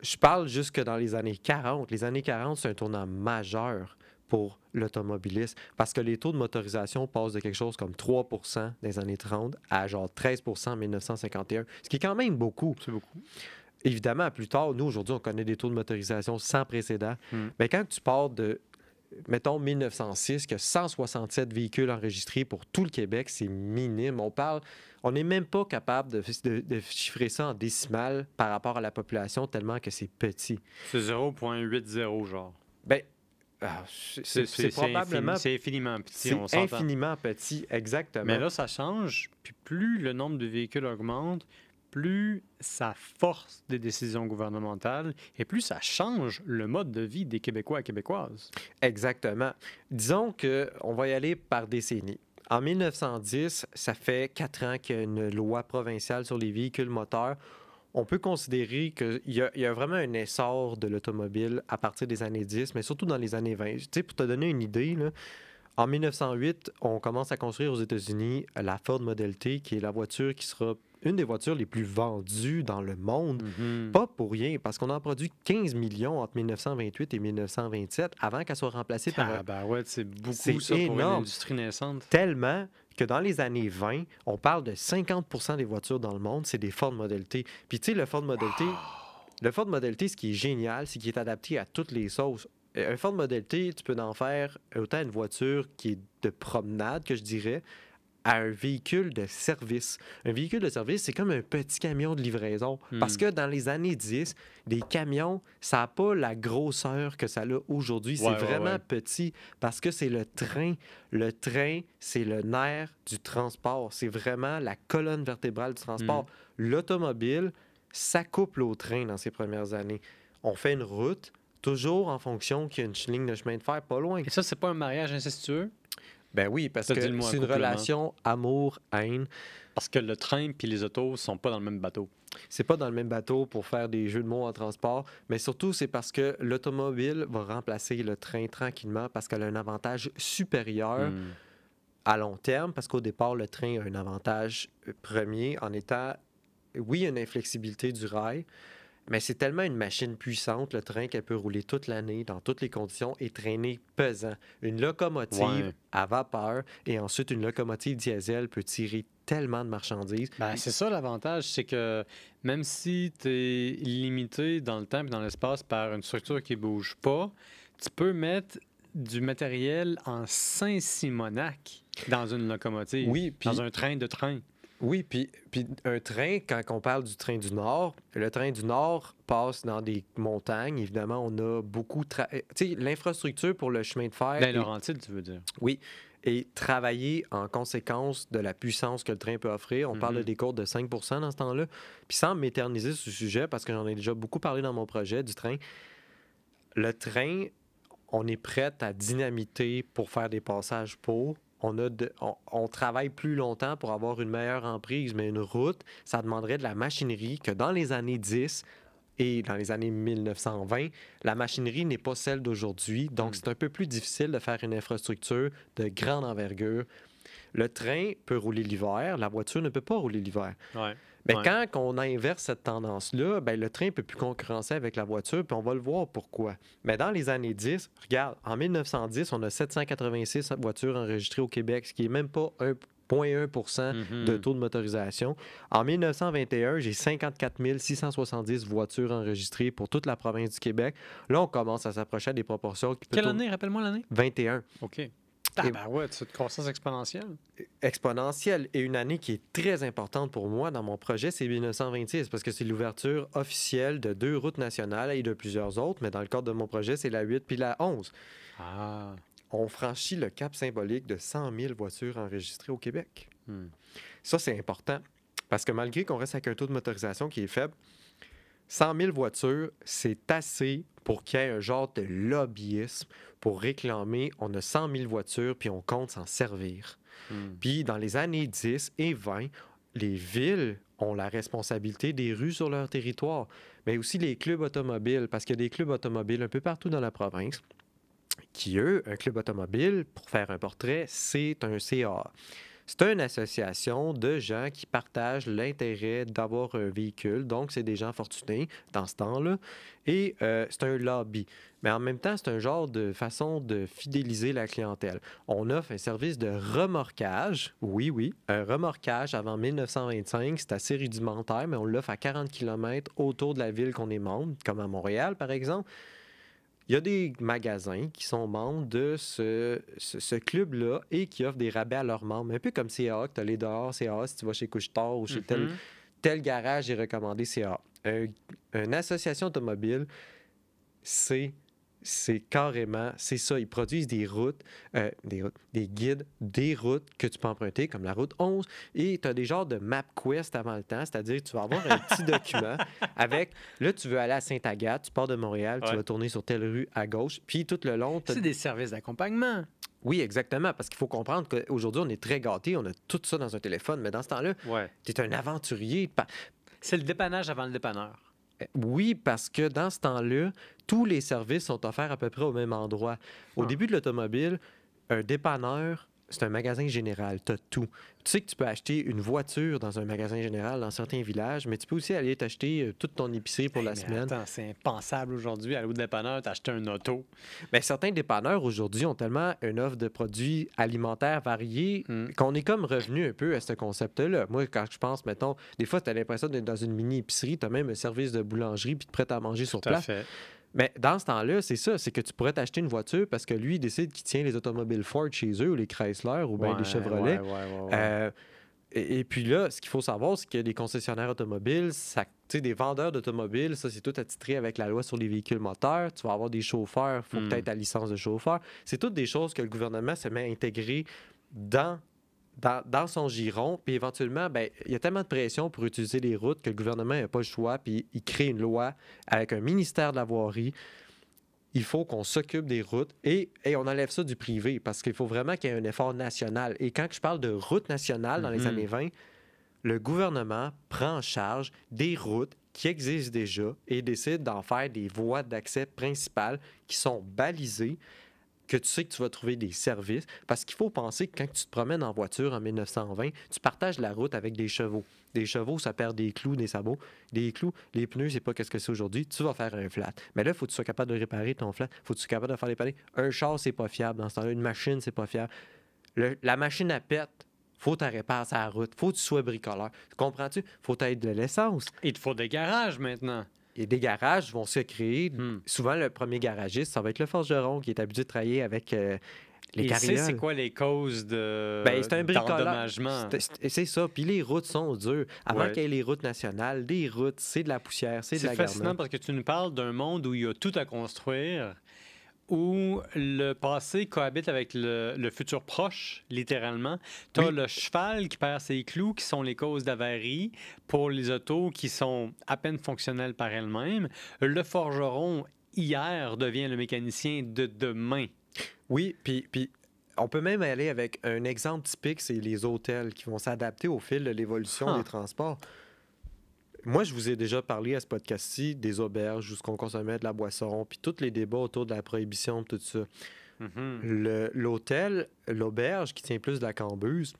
Je parle jusque dans les années 40. Les années 40, c'est un tournant majeur pour l'automobiliste parce que les taux de motorisation passent de quelque chose comme 3 dans les années 30 à genre 13 en 1951, ce qui est quand même beaucoup. C'est beaucoup. Évidemment, plus tard, nous, aujourd'hui, on connaît des taux de motorisation sans précédent. Mm. Mais quand tu pars de, mettons, 1906, qu'il y a 167 véhicules enregistrés pour tout le Québec, c'est minime. On parle, on n'est même pas capable de, de- de chiffrer ça en décimales par rapport à la population, tellement que c'est petit. C'est 0.80, genre. Ben, ah, c'est- probablement... C'est infiniment petit, on infiniment petit, exactement. Mais là, ça change. Puis plus le nombre de véhicules augmente, plus ça force des décisions gouvernementales et plus ça change le mode de vie des Québécois et Québécoises. Exactement. Disons que on va y aller par décennie. En 1910, ça fait quatre ans qu'il y a une loi provinciale sur les véhicules moteurs. On peut considérer qu'il y, a- vraiment un essor de l'automobile à partir des années 10, mais surtout dans les années 20. Tu sais, pour te donner une idée, en 1908, on commence à construire aux États-Unis la Ford Model T, qui est la voiture qui sera une des voitures les plus vendues dans le monde. Mhm. Pas pour rien, parce qu'on en a produit 15 millions entre 1928 et 1927 avant qu'elle soit remplacée par Ah, ben ouais, c'est beaucoup C'est ça pour une énorme. industrie naissante. tellement que dans les années 20, on parle de 50% des voitures dans le monde, c'est des Ford Model T. Puis tu sais, le Ford Model T, le Ford Model T, ce qui est génial, c'est qu'il est adapté à toutes les sauces. Euh, Un Ford Model T, tu peux en faire autant une voiture qui est de promenade, que je dirais, à un véhicule de service. Un véhicule de service, c'est comme un petit camion de livraison. Parce Hmm. que dans les années 10, des camions, ça n'a pas la grosseur que ça a aujourd'hui. Ouais, c'est ouais, vraiment ouais. petit parce que c'est le train. Le train, c'est le nerf du transport. C'est vraiment la colonne vertébrale du transport. Hmm. L'automobile, ça couple au train dans ses premières années. On fait une route, toujours en fonction qu'il y a une ligne de chemin de fer pas loin. Et ça, c'est pas un mariage incestueux? Ben oui, parce que c'est une relation amour-haine. Parce que le train puis les autos sont pas dans le même bateau. C'est pas dans le même bateau pour faire des jeux de mots en transport, mais surtout c'est parce que l'automobile va remplacer le train tranquillement parce qu'elle a un avantage supérieur Hmm. à long terme, parce qu'au départ, le train a un avantage euh, premier en étant, oui, une inflexibilité du rail, mais c'est tellement une machine puissante, le train, qu'elle peut rouler toute l'année, dans toutes les conditions, et traîner pesant. Une locomotive Ouais. à vapeur et ensuite une locomotive diesel peut tirer tellement de marchandises. Ben, c'est ça l'avantage, c'est que même si tu es limité dans le temps et dans l'espace par une structure qui bouge pas, tu peux mettre du matériel en Saint-Simonac dans une locomotive, Oui, dans un train de train. Oui, puis, puis un train, quand on parle du train du Nord, le train du Nord passe dans des montagnes. Évidemment, on a beaucoup... tra- euh, Tu sais, l'infrastructure pour le chemin de fer Dans est, Laurentide, tu veux dire. est travaillée en conséquence de la puissance que le train peut offrir. On parle de Mhm. des courtes de 5% dans ce temps-là. Puis sans m'éterniser sur ce sujet, parce que j'en ai déjà beaucoup parlé dans mon projet du train, le train, on est prêt à dynamiter pour faire des passages pour. On, a de- on, on travaille plus longtemps pour avoir une meilleure emprise, mais une route, ça demanderait de la machinerie que dans les années 10 et dans les années 1920, la machinerie n'est pas celle d'aujourd'hui. Donc, Mm. c'est un peu plus difficile de faire une infrastructure de grande envergure. Le train peut rouler l'hiver, la voiture ne peut pas rouler l'hiver. Ouais. Mais Ouais. quand on inverse cette tendance-là, ben, le train ne peut plus concurrencer avec la voiture, puis on va le voir pourquoi. Mais dans les années 10, regarde, en 1910, on a 786 voitures enregistrées au Québec, ce qui est même pas 1,1 Mhm. de taux de motorisation. En 1921, j'ai 54 670 voitures enregistrées pour toute la province du Québec. Là, on commence à s'approcher des proportions qui Quelle année? Rappelle-moi l'année. 21. OK. Ah, ben ouais, c'est une croissance exponentielle. exponentielle et une année qui est très importante pour moi dans mon projet, c'est 1926 parce que c'est l'ouverture officielle de deux routes nationales et de plusieurs autres, mais dans le cadre de mon projet, c'est la 8 puis la 11. Ah. On franchit le cap symbolique de 100 000 voitures enregistrées au Québec. Hmm. Ça, c'est important parce que malgré qu'on reste avec un taux de motorisation qui est faible, 100 000 voitures, c'est assez pour qu'il y ait un genre de lobbyisme pour réclamer on a 100 000 voitures puis on compte s'en servir. Hmm. Puis dans les années 10 et 20, les villes ont la responsabilité des rues sur leur territoire, mais aussi les clubs automobiles, parce qu'il y a des clubs automobiles un peu partout dans la province qui, eux, un club automobile, pour faire un portrait, c'est un CA. C'est une association de gens qui partagent l'intérêt d'avoir un véhicule. Donc, c'est des gens fortunés dans ce temps-là. Et euh, c'est un lobby. Mais en même temps, c'est un genre de façon de fidéliser la clientèle. On offre un service de remorquage. Oui, oui. Un remorquage avant 1925, c'est assez rudimentaire, mais on l'offre à 40 km autour de la ville qu'on est membre, comme à Montréal, par exemple. Il y a des magasins qui sont membres de ce, ce- ce club-là et qui offrent des rabais à leurs membres. Un peu comme CA, que tu as les dehors CA si tu vas chez Couche-Tard ou chez tel, Mhm. tel garage est recommandé CA. Un- une association automobile, c'est c'est carrément, c'est ça. Ils produisent des routes, euh, des routes, des guides, des routes que tu peux emprunter, comme la route 11. Et tu as des genres de MapQuest avant le temps, c'est-à-dire tu vas avoir un petit (laughs) document avec, là, tu veux aller à Sainte-Agathe, tu pars de Montréal, tu vas tourner sur telle rue à gauche, puis tout le long, C'est des services d'accompagnement. oui, exactement, parce qu'il faut comprendre qu'aujourd'hui, on est très gâtés, on a tout ça dans un téléphone, mais dans ce temps-là, Ouais. tu es un aventurier. C'est le dépannage avant le dépanneur. Euh, Oui, parce que dans ce temps-là, tous les services sont offerts à peu près au même endroit. Au Ah. début de l'automobile, un dépanneur c'est un magasin général. Tu as tout. Tu sais que tu peux acheter une voiture dans un magasin général dans certains villages, mais tu peux aussi aller t'acheter euh, toute ton épicerie pour Hey, la semaine. c'est impensable aujourd'hui, aller au dépanneur, t'acheter un auto. Mais certains dépanneurs aujourd'hui ont tellement une offre de produits alimentaires variés Mm. qu'on est comme revenu un peu à ce concept-là. Moi, quand je pense, mettons, des fois, tu as l'impression d'être dans une mini-épicerie, tu as même un service de boulangerie puis tu prêt à manger sur Tout place. fait. Mais dans ce temps-là, c'est ça, c'est que tu pourrais t'acheter une voiture parce que lui, il décide qu'il tient les automobiles Ford chez eux, ou les Chrysler, ou bien Ouais, les Chevrolet. ouais, ouais. Euh, et, et puis là, ce qu'il faut savoir, c'est que les concessionnaires automobiles, ça, des vendeurs d'automobiles, ça, c'est tout attitré avec la loi sur les véhicules moteurs. Tu vas avoir des chauffeurs, il faut Hmm. peut-être ta licence de chauffeur. C'est toutes des choses que le gouvernement se met à intégrer dans, dans, dans son giron. Puis éventuellement, ben, il y a tellement de pression pour utiliser les routes que le gouvernement n'a pas le choix. Puis il crée une loi avec un ministère de la voirie. Il faut qu'on s'occupe des routes et, et on enlève ça du privé parce qu'il faut vraiment qu'il y ait un effort national. Et quand je parle de route nationale dans les Mhm. années 20, le gouvernement prend en charge des routes qui existent déjà et décide d'en faire des voies d'accès principales qui sont balisées, que tu sais que tu vas trouver des services. Parce qu'il faut penser que quand tu te promènes en voiture en 1920, tu partages la route avec des chevaux. Des chevaux, ça perd des clous, des sabots. Des clous, les pneus, c'est pas qu'est-ce que c'est aujourd'hui. Tu vas faire un flat. Mais là, faut que tu sois capable de réparer ton flat. faut que tu sois capable de faire les panneaux. Un char, c'est pas fiable dans ce temps-là. Une machine, c'est pas fiable. Le- la machine à pète, faut que tu répares sa route. faut que tu sois bricoleur. Comprends-tu? faut tu de l'essence. Il te faut des garages maintenant. Et des garages vont se créer. Hmm. Souvent, le premier garagiste, ça va être le forgeron qui est habitué de travailler avec euh, les Il carrioles. c'est quoi les causes de Ben, c'est un bricolage. d'endommagement. C'est- C'est c'est ça. Puis les routes sont dures. Avant Ouais. qu'il y ait les routes nationales, des routes, c'est de la poussière, c'est de C'est la fascinant garnotte. parce que tu nous parles d'un monde où il y a tout à construire, où le passé cohabite avec le, le futur proche, littéralement. Tu as Oui. le cheval qui perd ses clous, qui sont les causes d'avarie, pour les autos qui sont à peine fonctionnelles par elles-mêmes. Le forgeron, hier, devient le mécanicien de demain. Oui, puis, puis on peut même aller avec un exemple typique, c'est les hôtels qui vont s'adapter au fil de l'évolution Ah. des transports. Moi, je vous ai déjà parlé à ce podcast-ci des auberges, où ce qu'on consommait de la boisson, puis tous les débats autour de la prohibition, tout ça. Mhm. Le- L'hôtel, l'auberge qui tient plus de la cambuse,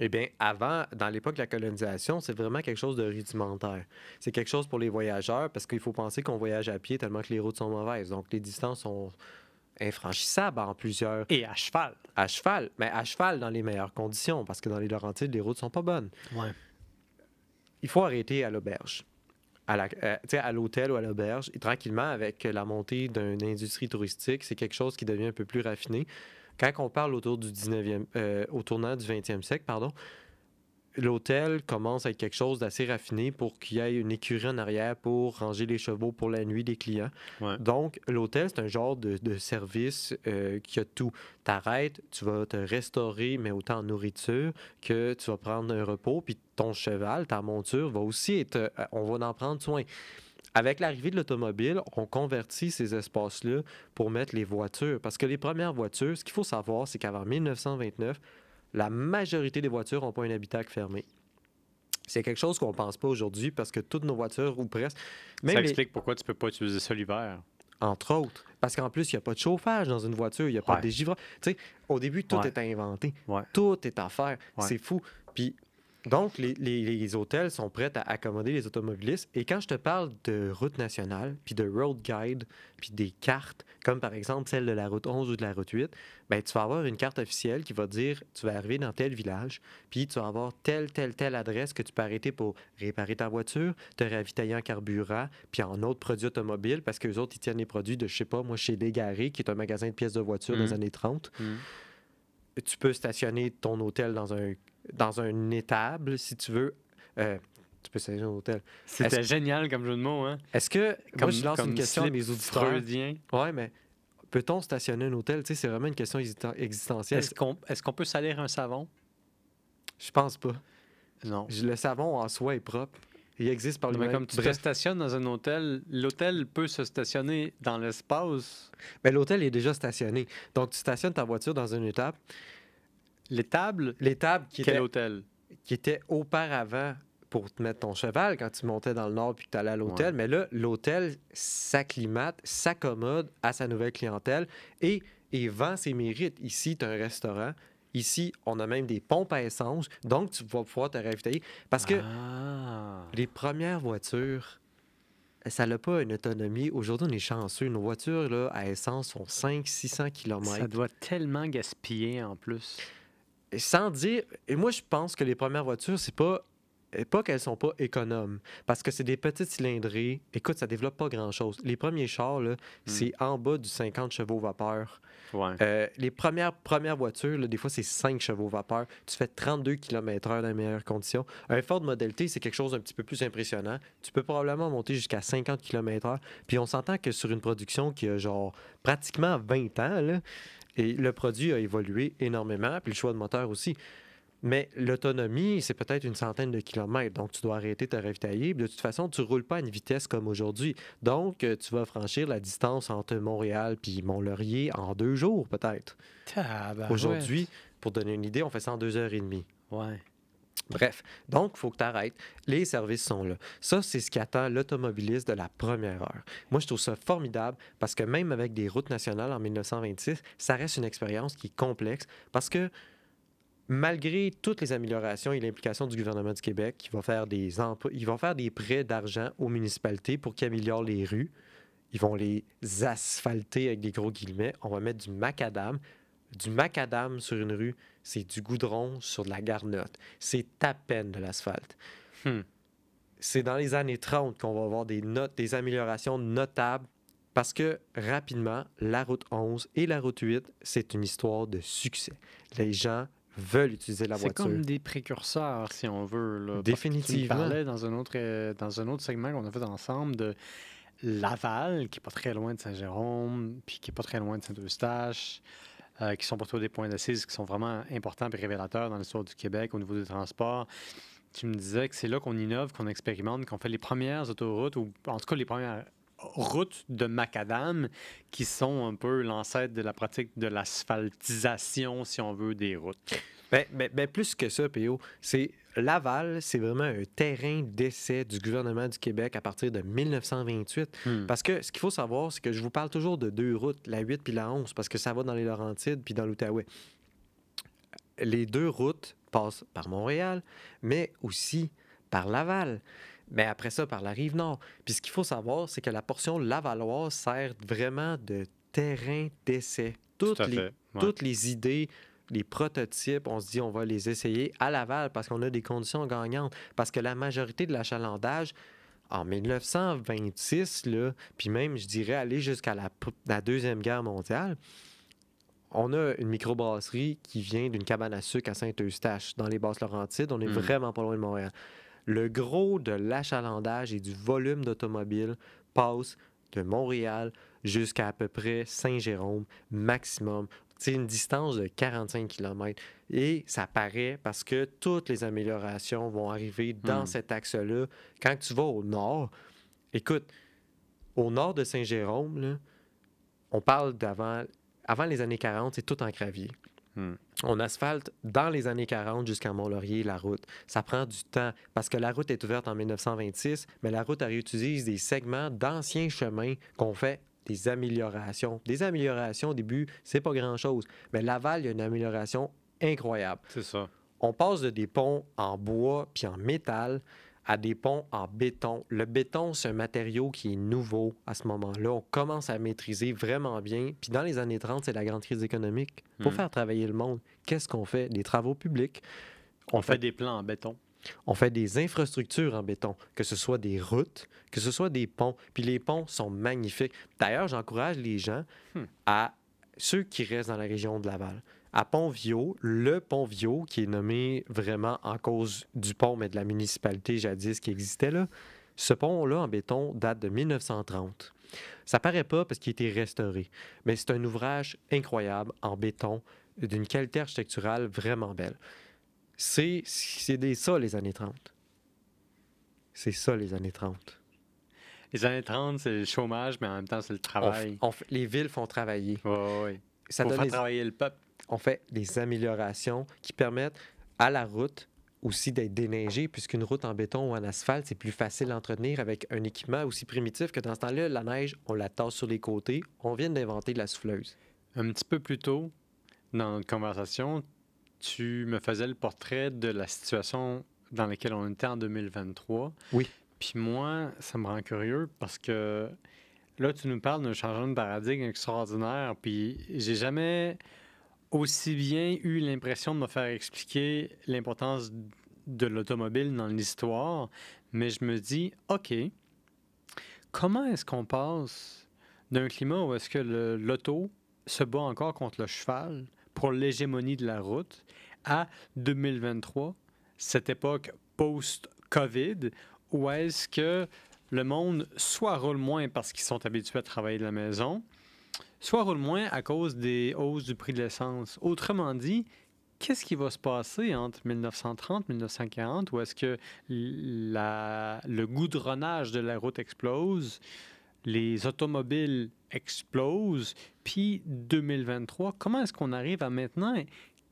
eh bien, avant, dans l'époque de la colonisation, c'est vraiment quelque chose de rudimentaire. C'est quelque chose pour les voyageurs parce qu'il faut penser qu'on voyage à pied tellement que les routes sont mauvaises. Donc, les distances sont infranchissables en plusieurs Et à cheval. à cheval, mais à cheval dans les meilleures conditions parce que dans les Laurentides, les routes sont pas bonnes. Ouais. Il faut arrêter à l'auberge. Euh, à l'hôtel ou à l'auberge, et tranquillement, avec la montée d'une industrie touristique, c'est quelque chose qui devient un peu plus raffiné. Quand on parle autour du 19e, euh, au tournant du 20e siècle, pardon, l'hôtel commence à être quelque chose d'assez raffiné pour qu'il y ait une écurie en arrière pour ranger les chevaux pour la nuit des clients. Ouais. Donc, l'hôtel, c'est un genre de, de service euh, qui a tout. T'arrêtes, tu vas te restaurer, mais autant en nourriture que tu vas prendre un repos, puis ton cheval, ta monture va aussi être... euh, on va en prendre soin. Avec l'arrivée de l'automobile, on convertit ces espaces-là pour mettre les voitures. Parce que les premières voitures, ce qu'il faut savoir, c'est qu'avant 1929, la majorité des voitures n'ont pas un habitacle fermé. C'est quelque chose qu'on ne pense pas aujourd'hui parce que toutes nos voitures, ou presque, même ça les- explique pourquoi tu peux pas utiliser ça l'hiver. entre autres. Parce qu'en plus, il n'y a pas de chauffage dans une voiture, il n'y a pas Ouais. de dégivrage. Tu sais, au début, tout Ouais. est à inventer. Ouais. Tout est à faire. C'est fou. Puis, donc, les, les- les hôtels sont prêts à accommoder les automobilistes. Et quand je te parle de route nationale, puis de road guide, puis des cartes, comme par exemple celle de la route 11 ou de la route 8, ben, tu vas avoir une carte officielle qui va dire tu vas arriver dans tel village, puis tu vas avoir telle, telle, telle adresse que tu peux arrêter pour réparer ta voiture, te ravitailler en carburant, puis en autres produits automobiles, parce qu'eux autres, ils tiennent les produits de, je sais pas, moi, chez Légaré, qui est un magasin de pièces de voiture dans Mhm. les années 30 Mhm. tu peux stationner ton hôtel dans un dans un étable si tu veux. Euh, tu peux stationner un hôtel. C'était génial comme jeu de mots, hein? Est-ce que moi je lance comme une question à mes auditeurs. Ouais, mais peut-on stationner un hôtel? Tu sais, c'est vraiment une question existen- existentielle. Est-ce qu'on est peut salir un savon? Je pense pas. Non. Le savon en soi est propre. Il existe par Mais lui-même. comme tu te stationnes dans un hôtel, l'hôtel peut se stationner dans l'espace. mais l'hôtel est déjà stationné. Donc tu stationnes ta voiture dans une étape. L'étable, L'étable qui quel était, hôtel? qui était auparavant pour te mettre ton cheval quand tu montais dans le nord puis que tu allais à l'hôtel. Ouais. Mais là, l'hôtel s'acclimate, s'accommode à sa nouvelle clientèle et, et vend ses mérites. Ici, tu as un restaurant. Ici, on a même des pompes à essence, donc tu vas pouvoir te ravitailler. Parce que Ah. les premières voitures, ça n'a pas une autonomie. Aujourd'hui, on est chanceux. Nos voitures là, à essence sont 500-600 km. Ça doit tellement gaspiller en plus. Sans dire. Et moi, je pense que les premières voitures, c'est pas. Pas qu'elles sont pas économes, parce que c'est des petites cylindrées. Écoute, ça développe pas grand-chose. Les premiers chars, là, c'est en bas du 50 chevaux vapeur. Ouais. Euh, les premières, premières voitures, là, des fois, c'est 5 chevaux vapeur. Tu fais 32 km/h dans les meilleures conditions. Un Ford Model T, c'est quelque chose d'un petit peu plus impressionnant. Tu peux probablement monter jusqu'à 50 km/h. Puis on s'entend que sur une production qui a genre pratiquement 20 ans, là, et le produit a évolué énormément, puis le choix de moteur aussi. Mais l'autonomie, c'est peut-être une centaine de kilomètres. Donc, tu dois arrêter de te ravitailler. Puis De toute façon, tu ne roules pas à une vitesse comme aujourd'hui. Donc, euh, tu vas franchir la distance entre Montréal et Mont-Laurier en deux jours, peut-être. Aujourd'hui, pour donner une idée, on fait ça en deux heures et demie. Ouais. Bref, donc, il faut que tu arrêtes. Les services sont là. Ça, c'est ce qui attend l'automobiliste de la première heure. Moi, je trouve ça formidable parce que même avec des routes nationales en 1926, ça reste une expérience qui est complexe parce que malgré toutes les améliorations et l'implication du gouvernement du Québec, qui va faire des ils vont faire des prêts d'argent aux municipalités pour qu'ils améliorent les rues. Ils vont les asphalter avec des gros guillemets. On va mettre du macadam. Du macadam sur une rue, c'est du goudron sur de la garnotte. C'est à peine de l'asphalte. Hmm. C'est dans les années 30 qu'on va avoir des, notes, des améliorations notables parce que rapidement, la route 11 et la route 8, c'est une histoire de succès. Les gens veulent utiliser la C'est voiture. comme des précurseurs, si on veut. Là. Définitivement. Tu parlais dans un autre, euh, dans un autre segment qu'on a fait ensemble de Laval, qui est pas très loin de Saint-Jérôme, puis qui est pas très loin de Saint-Eustache, euh, qui sont plutôt des points d'assises qui sont vraiment importants et révélateurs dans l'histoire du Québec au niveau des transports. Tu me disais que c'est là qu'on innove, qu'on expérimente, qu'on fait les premières autoroutes, ou en tout cas les premières routes de macadam qui sont un peu l'ancêtre de la pratique de l'asphaltisation, si on veut, des routes. Ben, ben- ben plus que ça, PO, c'est Laval, c'est vraiment un terrain d'essai du gouvernement du Québec à partir de 1928. Hmm. Parce que ce qu'il faut savoir, c'est que je vous parle toujours de deux routes, la 8 puis la 11, parce que ça va dans les Laurentides puis dans l'Outaouais. Les deux routes passent par Montréal, mais aussi par Laval. Mais après ça, par la rive nord. Puis ce qu'il faut savoir, c'est que la portion lavalloise sert vraiment de terrain d'essai. Tout Toutes les, ouais. toutes les idées, les prototypes, on se dit on va les essayer à Laval parce qu'on a des conditions gagnantes. Parce que la majorité de l'achalandage, en 1926, là, puis même, je dirais, aller jusqu'à la, Deuxième Guerre mondiale, on a une microbrasserie qui vient d'une cabane à sucre à Saint-Eustache, dans les Basses-Laurentides. On est Mm. vraiment pas loin de Montréal. Le gros de l'achalandage et du volume d'automobiles passe de Montréal jusqu'à à peu près Saint-Jérôme, maximum. C'est une distance de 45 km. Et ça paraît parce que toutes les améliorations vont arriver dans Hmm. cet axe-là. Quand tu vas au nord, écoute, au nord de Saint-Jérôme, on parle d'avant avant les années 40, c'est tout en gravier. Hmm. On asphalte dans les années 40 jusqu'à Mont-Laurier la route. Ça prend du temps parce que la route est ouverte en 1926, mais la route elle réutilise des segments d'anciens chemins qu'on fait des améliorations. Des améliorations au début, c'est pas grand-chose, mais Laval, il y a une amélioration incroyable. C'est ça. On passe de des ponts en bois puis en métal à des ponts en béton. Le béton, c'est un matériau qui est nouveau à ce moment-là. On commence à maîtriser vraiment bien. Puis dans les années 30, c'est la grande crise économique. Pour Mhm. faire travailler le monde, qu'est-ce qu'on fait? Des travaux publics. On fait des plans en béton. On fait des infrastructures en béton, que ce soit des routes, que ce soit des ponts. Puis les ponts sont magnifiques. D'ailleurs, j'encourage les gens Hmm. à ceux qui restent dans la région de Laval. À Pont-Viau, le Pont-Viau, qui est nommé vraiment en cause du pont, mais de la municipalité jadis qui existait là, ce pont-là en béton date de 1930. Ça paraît pas parce qu'il a été restauré, mais c'est un ouvrage incroyable en béton, d'une qualité architecturale vraiment belle. C'est ça les années 30. C'est ça les années 30. Les années 30, c'est le chômage, mais en même temps, c'est le travail. on les villes font travailler. Ouais, ouais. Ça Faut donne faire travailler le peuple. on fait des améliorations qui permettent à la route aussi d'être déneigée, puisqu'une route en béton ou en asphalte, c'est plus facile à entretenir avec un équipement aussi primitif que dans ce temps-là, la neige, on la tasse sur les côtés. On vient d'inventer la souffleuse. Un petit peu plus tôt, dans notre conversation, tu me faisais le portrait de la situation dans laquelle on était en 2023. Oui. Puis moi, ça me rend curieux parce que là, tu nous parles d'un changement de paradigme extraordinaire. Puis j'ai jamais aussi bien eu l'impression de me faire expliquer l'importance de l'automobile dans l'histoire. Mais je me dis, OK, comment est-ce qu'on passe d'un climat où est-ce que l'auto se bat encore contre le cheval pour l'hégémonie de la route à 2023, cette époque post-COVID, où est-ce que le monde soit roule moins parce qu'ils sont habitués à travailler de la maison, soit roule moins à cause des hausses du prix de l'essence. Autrement dit, qu'est-ce qui va se passer entre 1930 et 1940, où est-ce que le goudronnage de la route explose, les automobiles explosent, puis 2023, comment est-ce qu'on arrive à maintenant?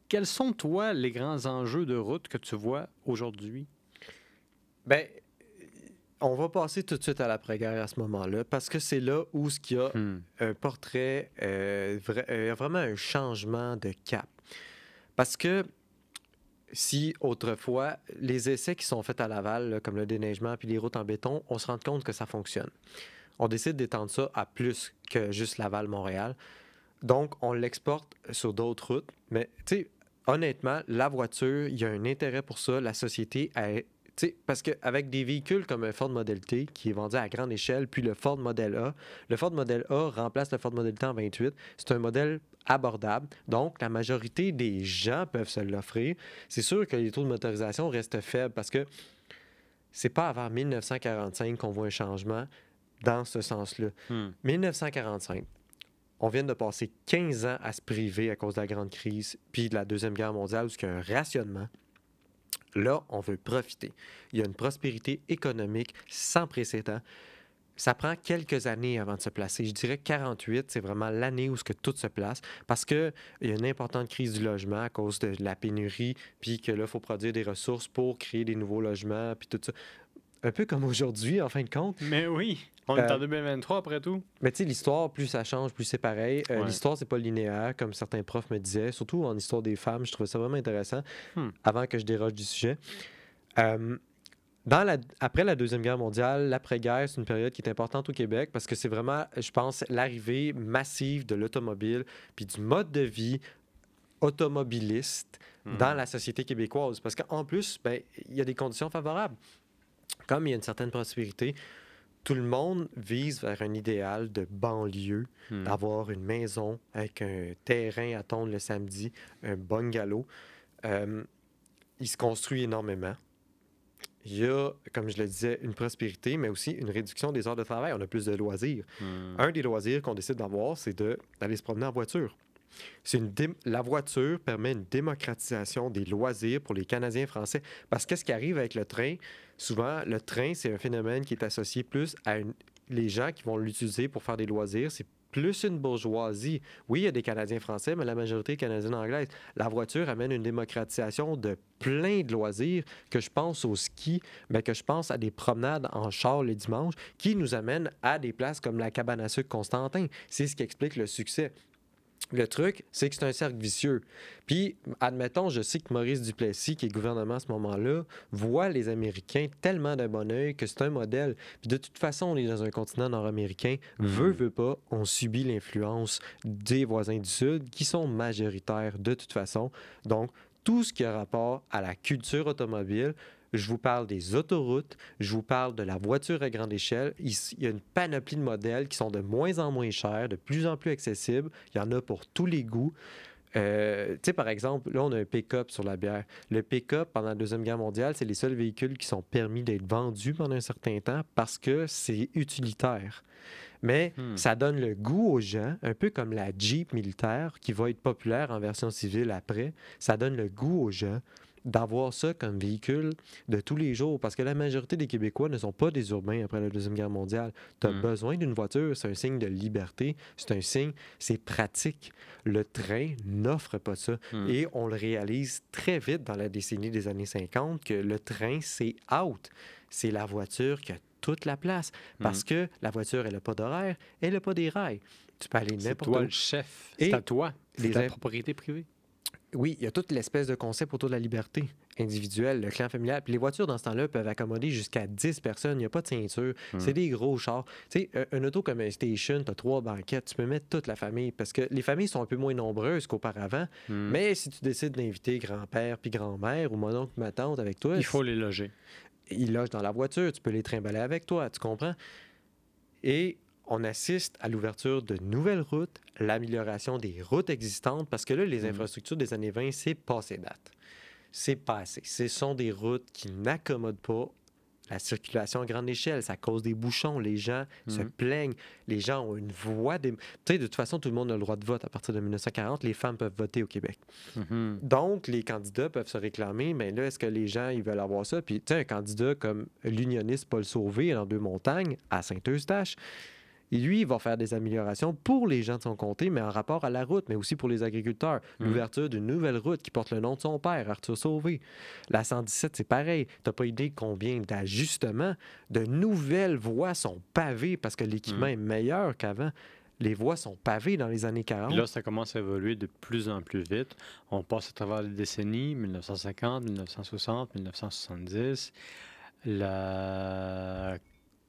Quels sont, toi, les grands enjeux de route que tu vois aujourd'hui? Ben, on va passer tout de suite à l'après-guerre à ce moment-là, parce que c'est là où ce qu'il y a Hmm. un portrait, euh, vra- euh, vraiment un changement de cap. Parce que si autrefois, les essais qui sont faits à Laval, là, comme le déneigement puis les routes en béton, on se rend compte que ça fonctionne. On décide d'étendre ça à plus que juste Laval-Montréal. Donc, on l'exporte sur d'autres routes. Mais, tu sais, honnêtement, la voiture, il y a un intérêt pour ça. La société, elle- parce qu'avec des véhicules comme un Ford Model T qui est vendu à grande échelle, puis le Ford Model A, le Ford Model A remplace le Ford Model T en 28. C'est un modèle abordable. Donc, la majorité des gens peuvent se l'offrir. C'est sûr que les taux de motorisation restent faibles parce que c'est pas avant 1945 qu'on voit un changement dans ce sens-là. Hmm. 1945, on vient de passer 15 ans à se priver à cause de la Grande Crise puis de la Deuxième Guerre mondiale où il y a un rationnement. Là, on veut profiter. Il y a une prospérité économique sans précédent. Ça prend quelques années avant de se placer. Je dirais que 48, c'est vraiment l'année où ce que tout se place parce qu'il y a une importante crise du logement à cause de la pénurie, puis que là, il faut produire des ressources pour créer des nouveaux logements, puis tout ça. Un peu comme aujourd'hui, en fin de compte. Mais oui, on est Euh, en 2023 après tout. Mais tu sais, l'histoire, plus ça change, plus c'est pareil. Euh, Ouais. L'histoire, c'est pas linéaire, comme certains profs me disaient, surtout en histoire des femmes. Je trouvais ça vraiment intéressant Hmm. avant que je déroge du sujet. Euh, dans la, après la Deuxième Guerre mondiale, l'après-guerre, c'est une période qui est importante au Québec parce que c'est vraiment, je pense, l'arrivée massive de l'automobile puis du mode de vie automobiliste Hmm. dans la société québécoise. Parce qu'en plus, ben, il y a des conditions favorables. Comme il y a une certaine prospérité, tout le monde vise vers un idéal de banlieue, Hmm. d'avoir une maison avec un terrain à tondre le samedi, un bungalow. Euh, il se construit énormément. Il y a, comme je le disais, une prospérité, mais aussi une réduction des heures de travail. On a plus de loisirs. Hmm. Un des loisirs qu'on décide d'avoir, c'est d'aller se promener en voiture. La voiture permet une démocratisation des loisirs pour les Canadiens français. Parce que ce qui arrive avec le train, souvent, le train, c'est un phénomène qui est associé plus à les gens qui vont l'utiliser pour faire des loisirs. C'est plus une bourgeoisie. Oui, il y a des Canadiens français, mais la majorité est canadienne-anglaise. La voiture amène une démocratisation de plein de loisirs, que je pense au ski, mais que je pense à des promenades en char le dimanche, qui nous amènent à des places comme la cabane à sucre Constantin. C'est ce qui explique le succès. Le truc, c'est que c'est un cercle vicieux. Puis, admettons, je sais que Maurice Duplessis, qui est gouvernement à ce moment-là, voit les Américains tellement d'un bon oeil que c'est un modèle. Puis de toute façon, on est dans un continent nord-américain. Veut, veut pas, on subit l'influence des voisins du Sud qui sont majoritaires de toute façon. Donc, tout ce qui a rapport à la culture automobile, je vous parle des autoroutes, je vous parle de la voiture à grande échelle. Il y a une panoplie de modèles qui sont de moins en moins chers, de plus en plus accessibles. Il y en a pour tous les goûts. Euh, tu sais, par exemple, là, on a un pick-up sur la bière. Le pick-up, pendant la Deuxième Guerre mondiale, c'est les seuls véhicules qui sont permis d'être vendus pendant un certain temps parce que c'est utilitaire. Mais Hmm. ça donne le goût aux gens, un peu comme la Jeep militaire qui va être populaire en version civile après. Ça donne le goût aux gens d'avoir ça comme véhicule de tous les jours parce que la majorité des Québécois ne sont pas des urbains après la Deuxième Guerre mondiale. Tu as Mm. besoin d'une voiture, c'est un signe de liberté, c'est un signe, c'est pratique. Le train n'offre pas ça. Hmm. Et on le réalise très vite dans la décennie des années 50 que le train, c'est out. C'est la voiture qui a toute la place parce que la voiture, elle n'a pas d'horaire, elle n'a pas des rails. Tu peux aller C'est n'importe toi où. le chef. C'est à toi. C'est ta propriété privée. Oui, il y a toute l'espèce de concept autour de la liberté individuelle, le clan familial. Puis les voitures, dans ce temps-là, peuvent accommoder jusqu'à 10 personnes. Il n'y a pas de ceinture. Hmm. C'est des gros chars. Tu sais, un, auto comme un station, tu as trois banquettes. Tu peux mettre toute la famille parce que les familles sont un peu moins nombreuses qu'auparavant. Hmm. Mais si tu décides d'inviter grand-père puis grand-mère ou mon oncle, ma tante avec toi, Il faut les loger. ils logent dans la voiture, tu peux les trimballer avec toi, tu comprends? Et on assiste à l'ouverture de nouvelles routes, l'amélioration des routes existantes, parce que là, les Mhm. infrastructures des années 20, c'est passé date. C'est passé. Ce sont des routes qui n'accommodent pas la circulation à grande échelle. Ça cause des bouchons. Les gens se Mhm. plaignent. Les gens ont une voix. Des... Tu sais, de toute façon, tout le monde a le droit de vote à partir de 1940. Les femmes peuvent voter au Québec. Mhm. Donc, les candidats peuvent se réclamer, mais là, est-ce que les gens, ils veulent avoir ça? Puis, tu sais, un candidat comme l'unioniste Paul Sauvé, dans Deux-Montagnes, à Saint-Eustache, lui, il va faire des améliorations pour les gens de son comté, mais en rapport à la route, mais aussi pour les agriculteurs. Mhm. L'ouverture d'une nouvelle route qui porte le nom de son père, Arthur Sauvé. La 117, c'est pareil. T'as pas idée combien d'ajustements, de nouvelles voies sont pavées parce que l'équipement Mhm. est meilleur qu'avant. Les voies sont pavées dans les années 40. Puis là, ça commence à évoluer de plus en plus vite. On passe à travers les décennies 1950, 1960, 1970. La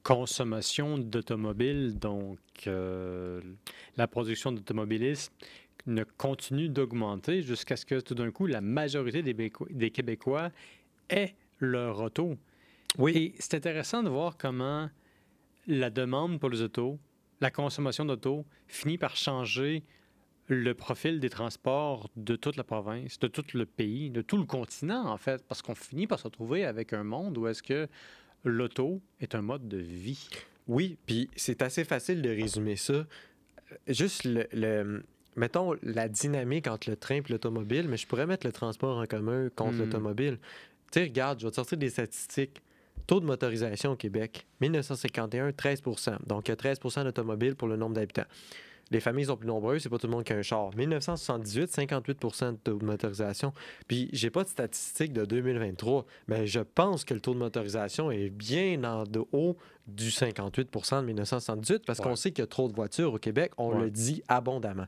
consommation d'automobiles, donc euh, la production d'automobilistes, ne continue d'augmenter jusqu'à ce que tout d'un coup, la majorité des, Béco- des Québécois aient leur auto. Oui. Et c'est intéressant de voir comment la demande pour les autos, la consommation d'auto finit par changer le profil des transports de toute la province, de tout le pays, de tout le continent, en fait, parce qu'on finit par se retrouver avec un monde où est-ce que l'auto est un mode de vie. Oui, puis c'est assez facile de résumer ça. Euh, Juste le, le- mettons la dynamique entre le train et l'automobile, mais je pourrais mettre le transport en commun contre Hmm. l'automobile. Tu sais, regarde, je vais te sortir des statistiques. Taux de motorisation au Québec, 1951, 13% Donc, il y a 13% d'automobiles pour le nombre d'habitants. Les familles sont plus nombreuses, c'est pas tout le monde qui a un char. 1978, 58% de taux de motorisation. Puis, j'ai pas de statistiques de 2023, mais je pense que le taux de motorisation est bien en de haut du 58% de 1978 parce qu'on sait qu'il y a trop de voitures au Québec. On Ouais. le dit abondamment.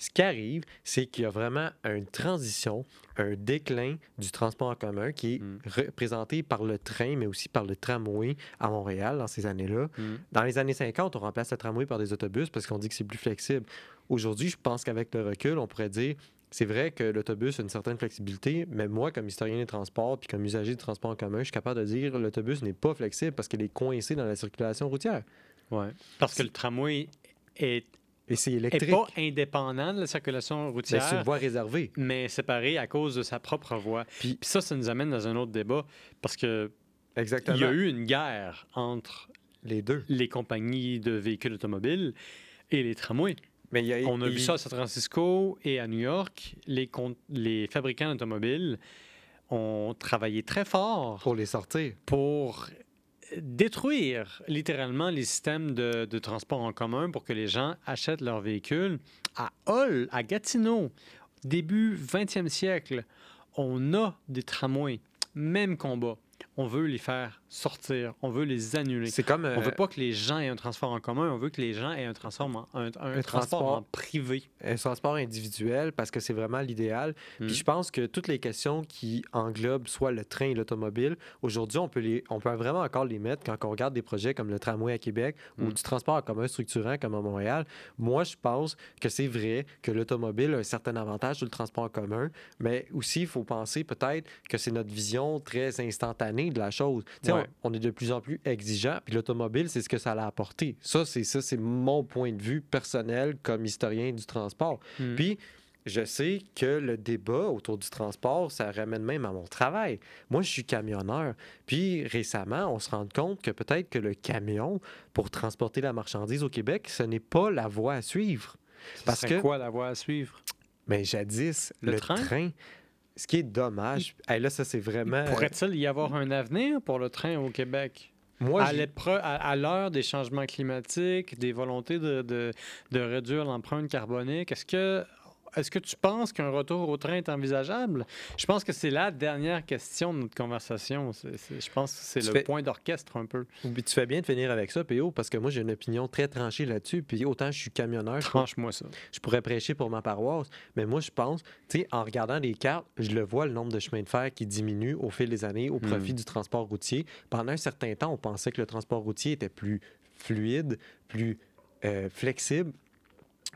Ce qui arrive, c'est qu'il y a vraiment une transition, un déclin du transport en commun qui est Mm. représenté par le train, mais aussi par le tramway à Montréal dans ces années-là. Mm. Dans les années 50, on remplace le tramway par des autobus parce qu'on dit que c'est plus flexible. Aujourd'hui, je pense qu'avec le recul, on pourrait dire c'est vrai que l'autobus a une certaine flexibilité, mais moi, comme historien des transports puis comme usager du transport en commun, je suis capable de dire l'autobus n'est pas flexible parce qu'il est coincé dans la circulation routière. Ouais. Parce que le tramway est, Et c'est est électrique. pas indépendant de la circulation routière. c'est une voie réservée. mais séparé à cause de sa propre voie. Puis- Puis ça, ça nous amène dans un autre débat parce que Exactement. il y a eu une guerre entre les deux. les compagnies de véhicules automobiles et les tramways. Mais y a, On a il- vu ça à San Francisco et à New York. Les, les fabricants d'automobiles ont travaillé très fort pour les sortir. pour détruire littéralement les systèmes de, transport en commun pour que les gens achètent leurs véhicules. À Hull, à Gatineau, début 20e siècle, on a des tramways. Même combat. On veut les faire sortir. On veut les annuler. C'est comme. On euh, veut pas que les gens aient un transport en commun. On veut que les gens aient un, transport en- un, un transport transport. en privé. un transport individuel parce que c'est vraiment l'idéal. Mm. Puis je pense que toutes les questions qui englobent soit le train et l'automobile, aujourd'hui, on peut les, on peut vraiment encore les mettre quand on regarde des projets comme le tramway à Québec ou Mm. du transport en commun structurant comme à Montréal. Moi, je pense que c'est vrai que l'automobile a un certain avantage sur le transport en commun, mais aussi, il faut penser peut-être que c'est notre vision très instantanée de la chose. Ouais. on, est de plus en plus exigeant, puis l'automobile, c'est ce que ça a apporté. Ça, c'est ça, c'est mon point de vue personnel comme historien du transport. Mm. Puis, je sais que le débat autour du transport, ça ramène même à mon travail. Moi, je suis camionneur. Puis, récemment, on se rend compte que peut-être que le camion, pour transporter la marchandise au Québec, ce n'est pas la voie à suivre. Ce parce que- quoi la voie à suivre? Mais jadis, Le le, train? train? Ce qui est dommage, Hey, là, ça, c'est vraiment... Pourrait-il y avoir un avenir pour le train au Québec? Moi, à, à l'heure des changements climatiques, des volontés de, de- de réduire l'empreinte carbonique, est-ce que est-ce que tu penses qu'un retour au train est envisageable? Je pense que c'est la dernière question de notre conversation. Je pense que c'est le fais- point d'orchestre un peu. Tu fais bien de finir avec ça, PO, parce que moi, j'ai une opinion très tranchée là-dessus. Puis autant je suis camionneur, je Tranche-moi ça. je pourrais prêcher pour ma paroisse. Mais moi, je pense, tu sais, en regardant les cartes, je le vois, le nombre de chemins de fer qui diminue au fil des années au profit du transport routier. Pendant un certain temps, on pensait que le transport routier était plus fluide, plus euh, flexible.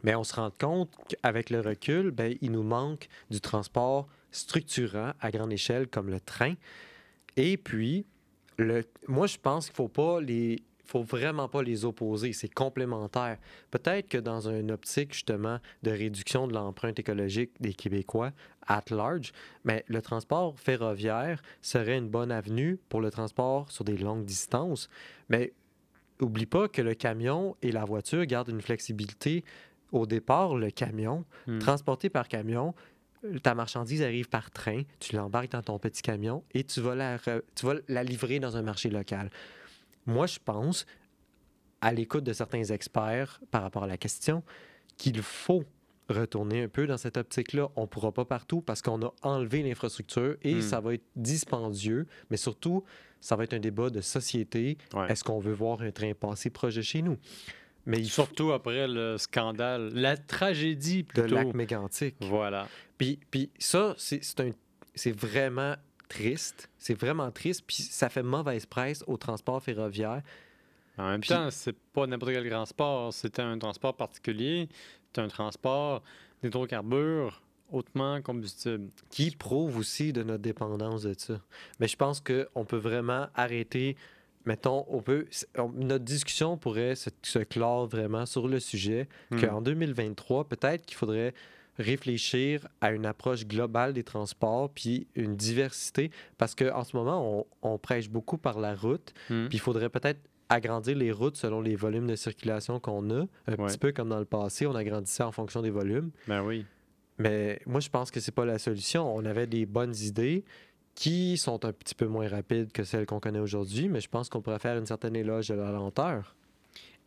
Mais on se rend compte qu'avec le recul, ben, il nous manque du transport structurant à grande échelle comme le train. Et puis, le, moi, je pense qu'il ne faut pas les faut vraiment pas les opposer, c'est complémentaire. Peut-être que dans une optique justement de réduction de l'empreinte écologique des Québécois at large, mais le transport ferroviaire serait une bonne avenue pour le transport sur des longues distances. Mais oublie pas que le camion et la voiture gardent une flexibilité. Au départ, le camion, Hmm. transporté par camion, euh, ta marchandise arrive par train, tu l'embarques dans ton petit camion et tu vas la, re- tu vas la livrer dans un marché local. Moi, je pense, à l'écoute de certains experts par rapport à la question, qu'il faut retourner un peu dans cette optique-là. On ne pourra pas partout parce qu'on a enlevé l'infrastructure et Hmm. ça va être dispendieux, mais surtout, ça va être un débat de société. Ouais. Est-ce qu'on veut voir un train passer proche de chez nous? Mais il Surtout après le scandale, la tragédie de plutôt. lac mégantique. Voilà. Puis, puis ça, c'est vraiment triste. C'est vraiment triste. Puis ça fait mauvaise presse au transport ferroviaire. En même Puis- temps, c'est pas n'importe quel transport. C'était un transport particulier. C'est un transport d'hydrocarbures hautement combustible. qui prouve aussi de notre dépendance de ça. Mais je pense qu'on peut vraiment arrêter, mettons, on peut, notre discussion pourrait se, se clore vraiment sur le sujet Hmm. qu'en 2023, peut-être qu'il faudrait réfléchir à une approche globale des transports, puis une diversité, parce qu'en ce moment, on, on prêche beaucoup par la route, Hmm. puis il faudrait peut-être agrandir les routes selon les volumes de circulation qu'on a, un Ouais. petit peu comme dans le passé, on agrandissait en fonction des volumes. Ben oui. Mais moi, je pense que c'est pas la solution. On avait des bonnes idées qui sont un petit peu moins rapides que celles qu'on connaît aujourd'hui, mais je pense qu'on pourrait faire une certaine éloge de la lenteur.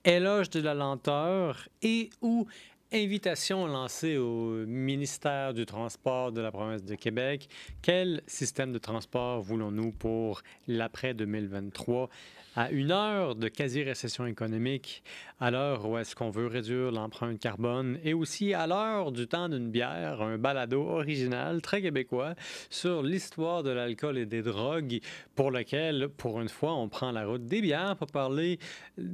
Éloge de la lenteur et ou invitation lancée au ministère du Transport de la province de Québec. Quel système de transport voulons-nous pour l'après 2023 à une heure de quasi-récession économique, à l'heure où est-ce qu'on veut réduire l'empreinte carbone et aussi à l'heure du temps d'une bière, un balado original très québécois sur l'histoire de l'alcool et des drogues pour lequel, pour une fois, on prend la route des bières pour parler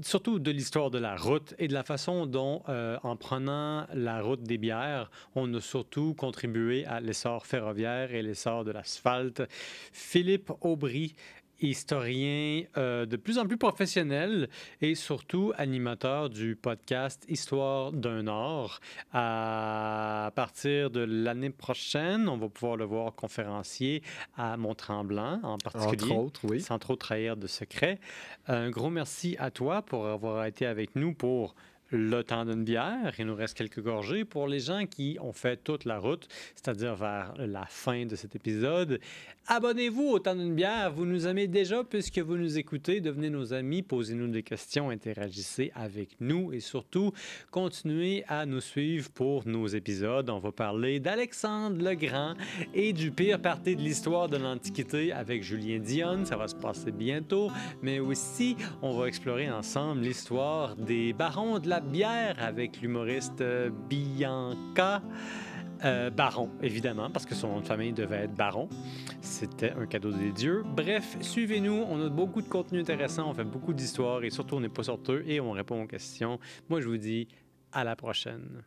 surtout de l'histoire de la route et de la façon dont, euh, en prenant la route des bières, on a surtout contribué à l'essor ferroviaire et l'essor de l'asphalte. Philippe Aubry, historien euh, de plus en plus professionnel et surtout animateur du podcast Histoire d'un Nord. À partir de l'année prochaine, on va pouvoir le voir conférencier à Mont-Tremblant en particulier Entre autres, oui. sans trop trahir de secret. Un gros merci à toi pour avoir été avec nous pour le temps d'une bière. Il nous reste quelques gorgées. Pour les gens qui ont fait toute la route, c'est-à-dire vers la fin de cet épisode, abonnez-vous au temps d'une bière. Vous nous aimez déjà puisque vous nous écoutez. Devenez nos amis, posez-nous des questions, interagissez avec nous et surtout, continuez à nous suivre pour nos épisodes. On va parler d'Alexandre le Grand et du pire parti de l'histoire de l'Antiquité avec Julien Dionne. Ça va se passer bientôt. Mais aussi, on va explorer ensemble l'histoire des barons de la bière avec l'humoriste euh, Bianca. Euh, baron, évidemment, parce que son nom de famille devait être Baron. C'était un cadeau des dieux. Bref, suivez-nous. On a beaucoup de contenu intéressant. On fait beaucoup d'histoires et surtout, on n'est pas sorteux et on répond aux questions. Moi, je vous dis à la prochaine.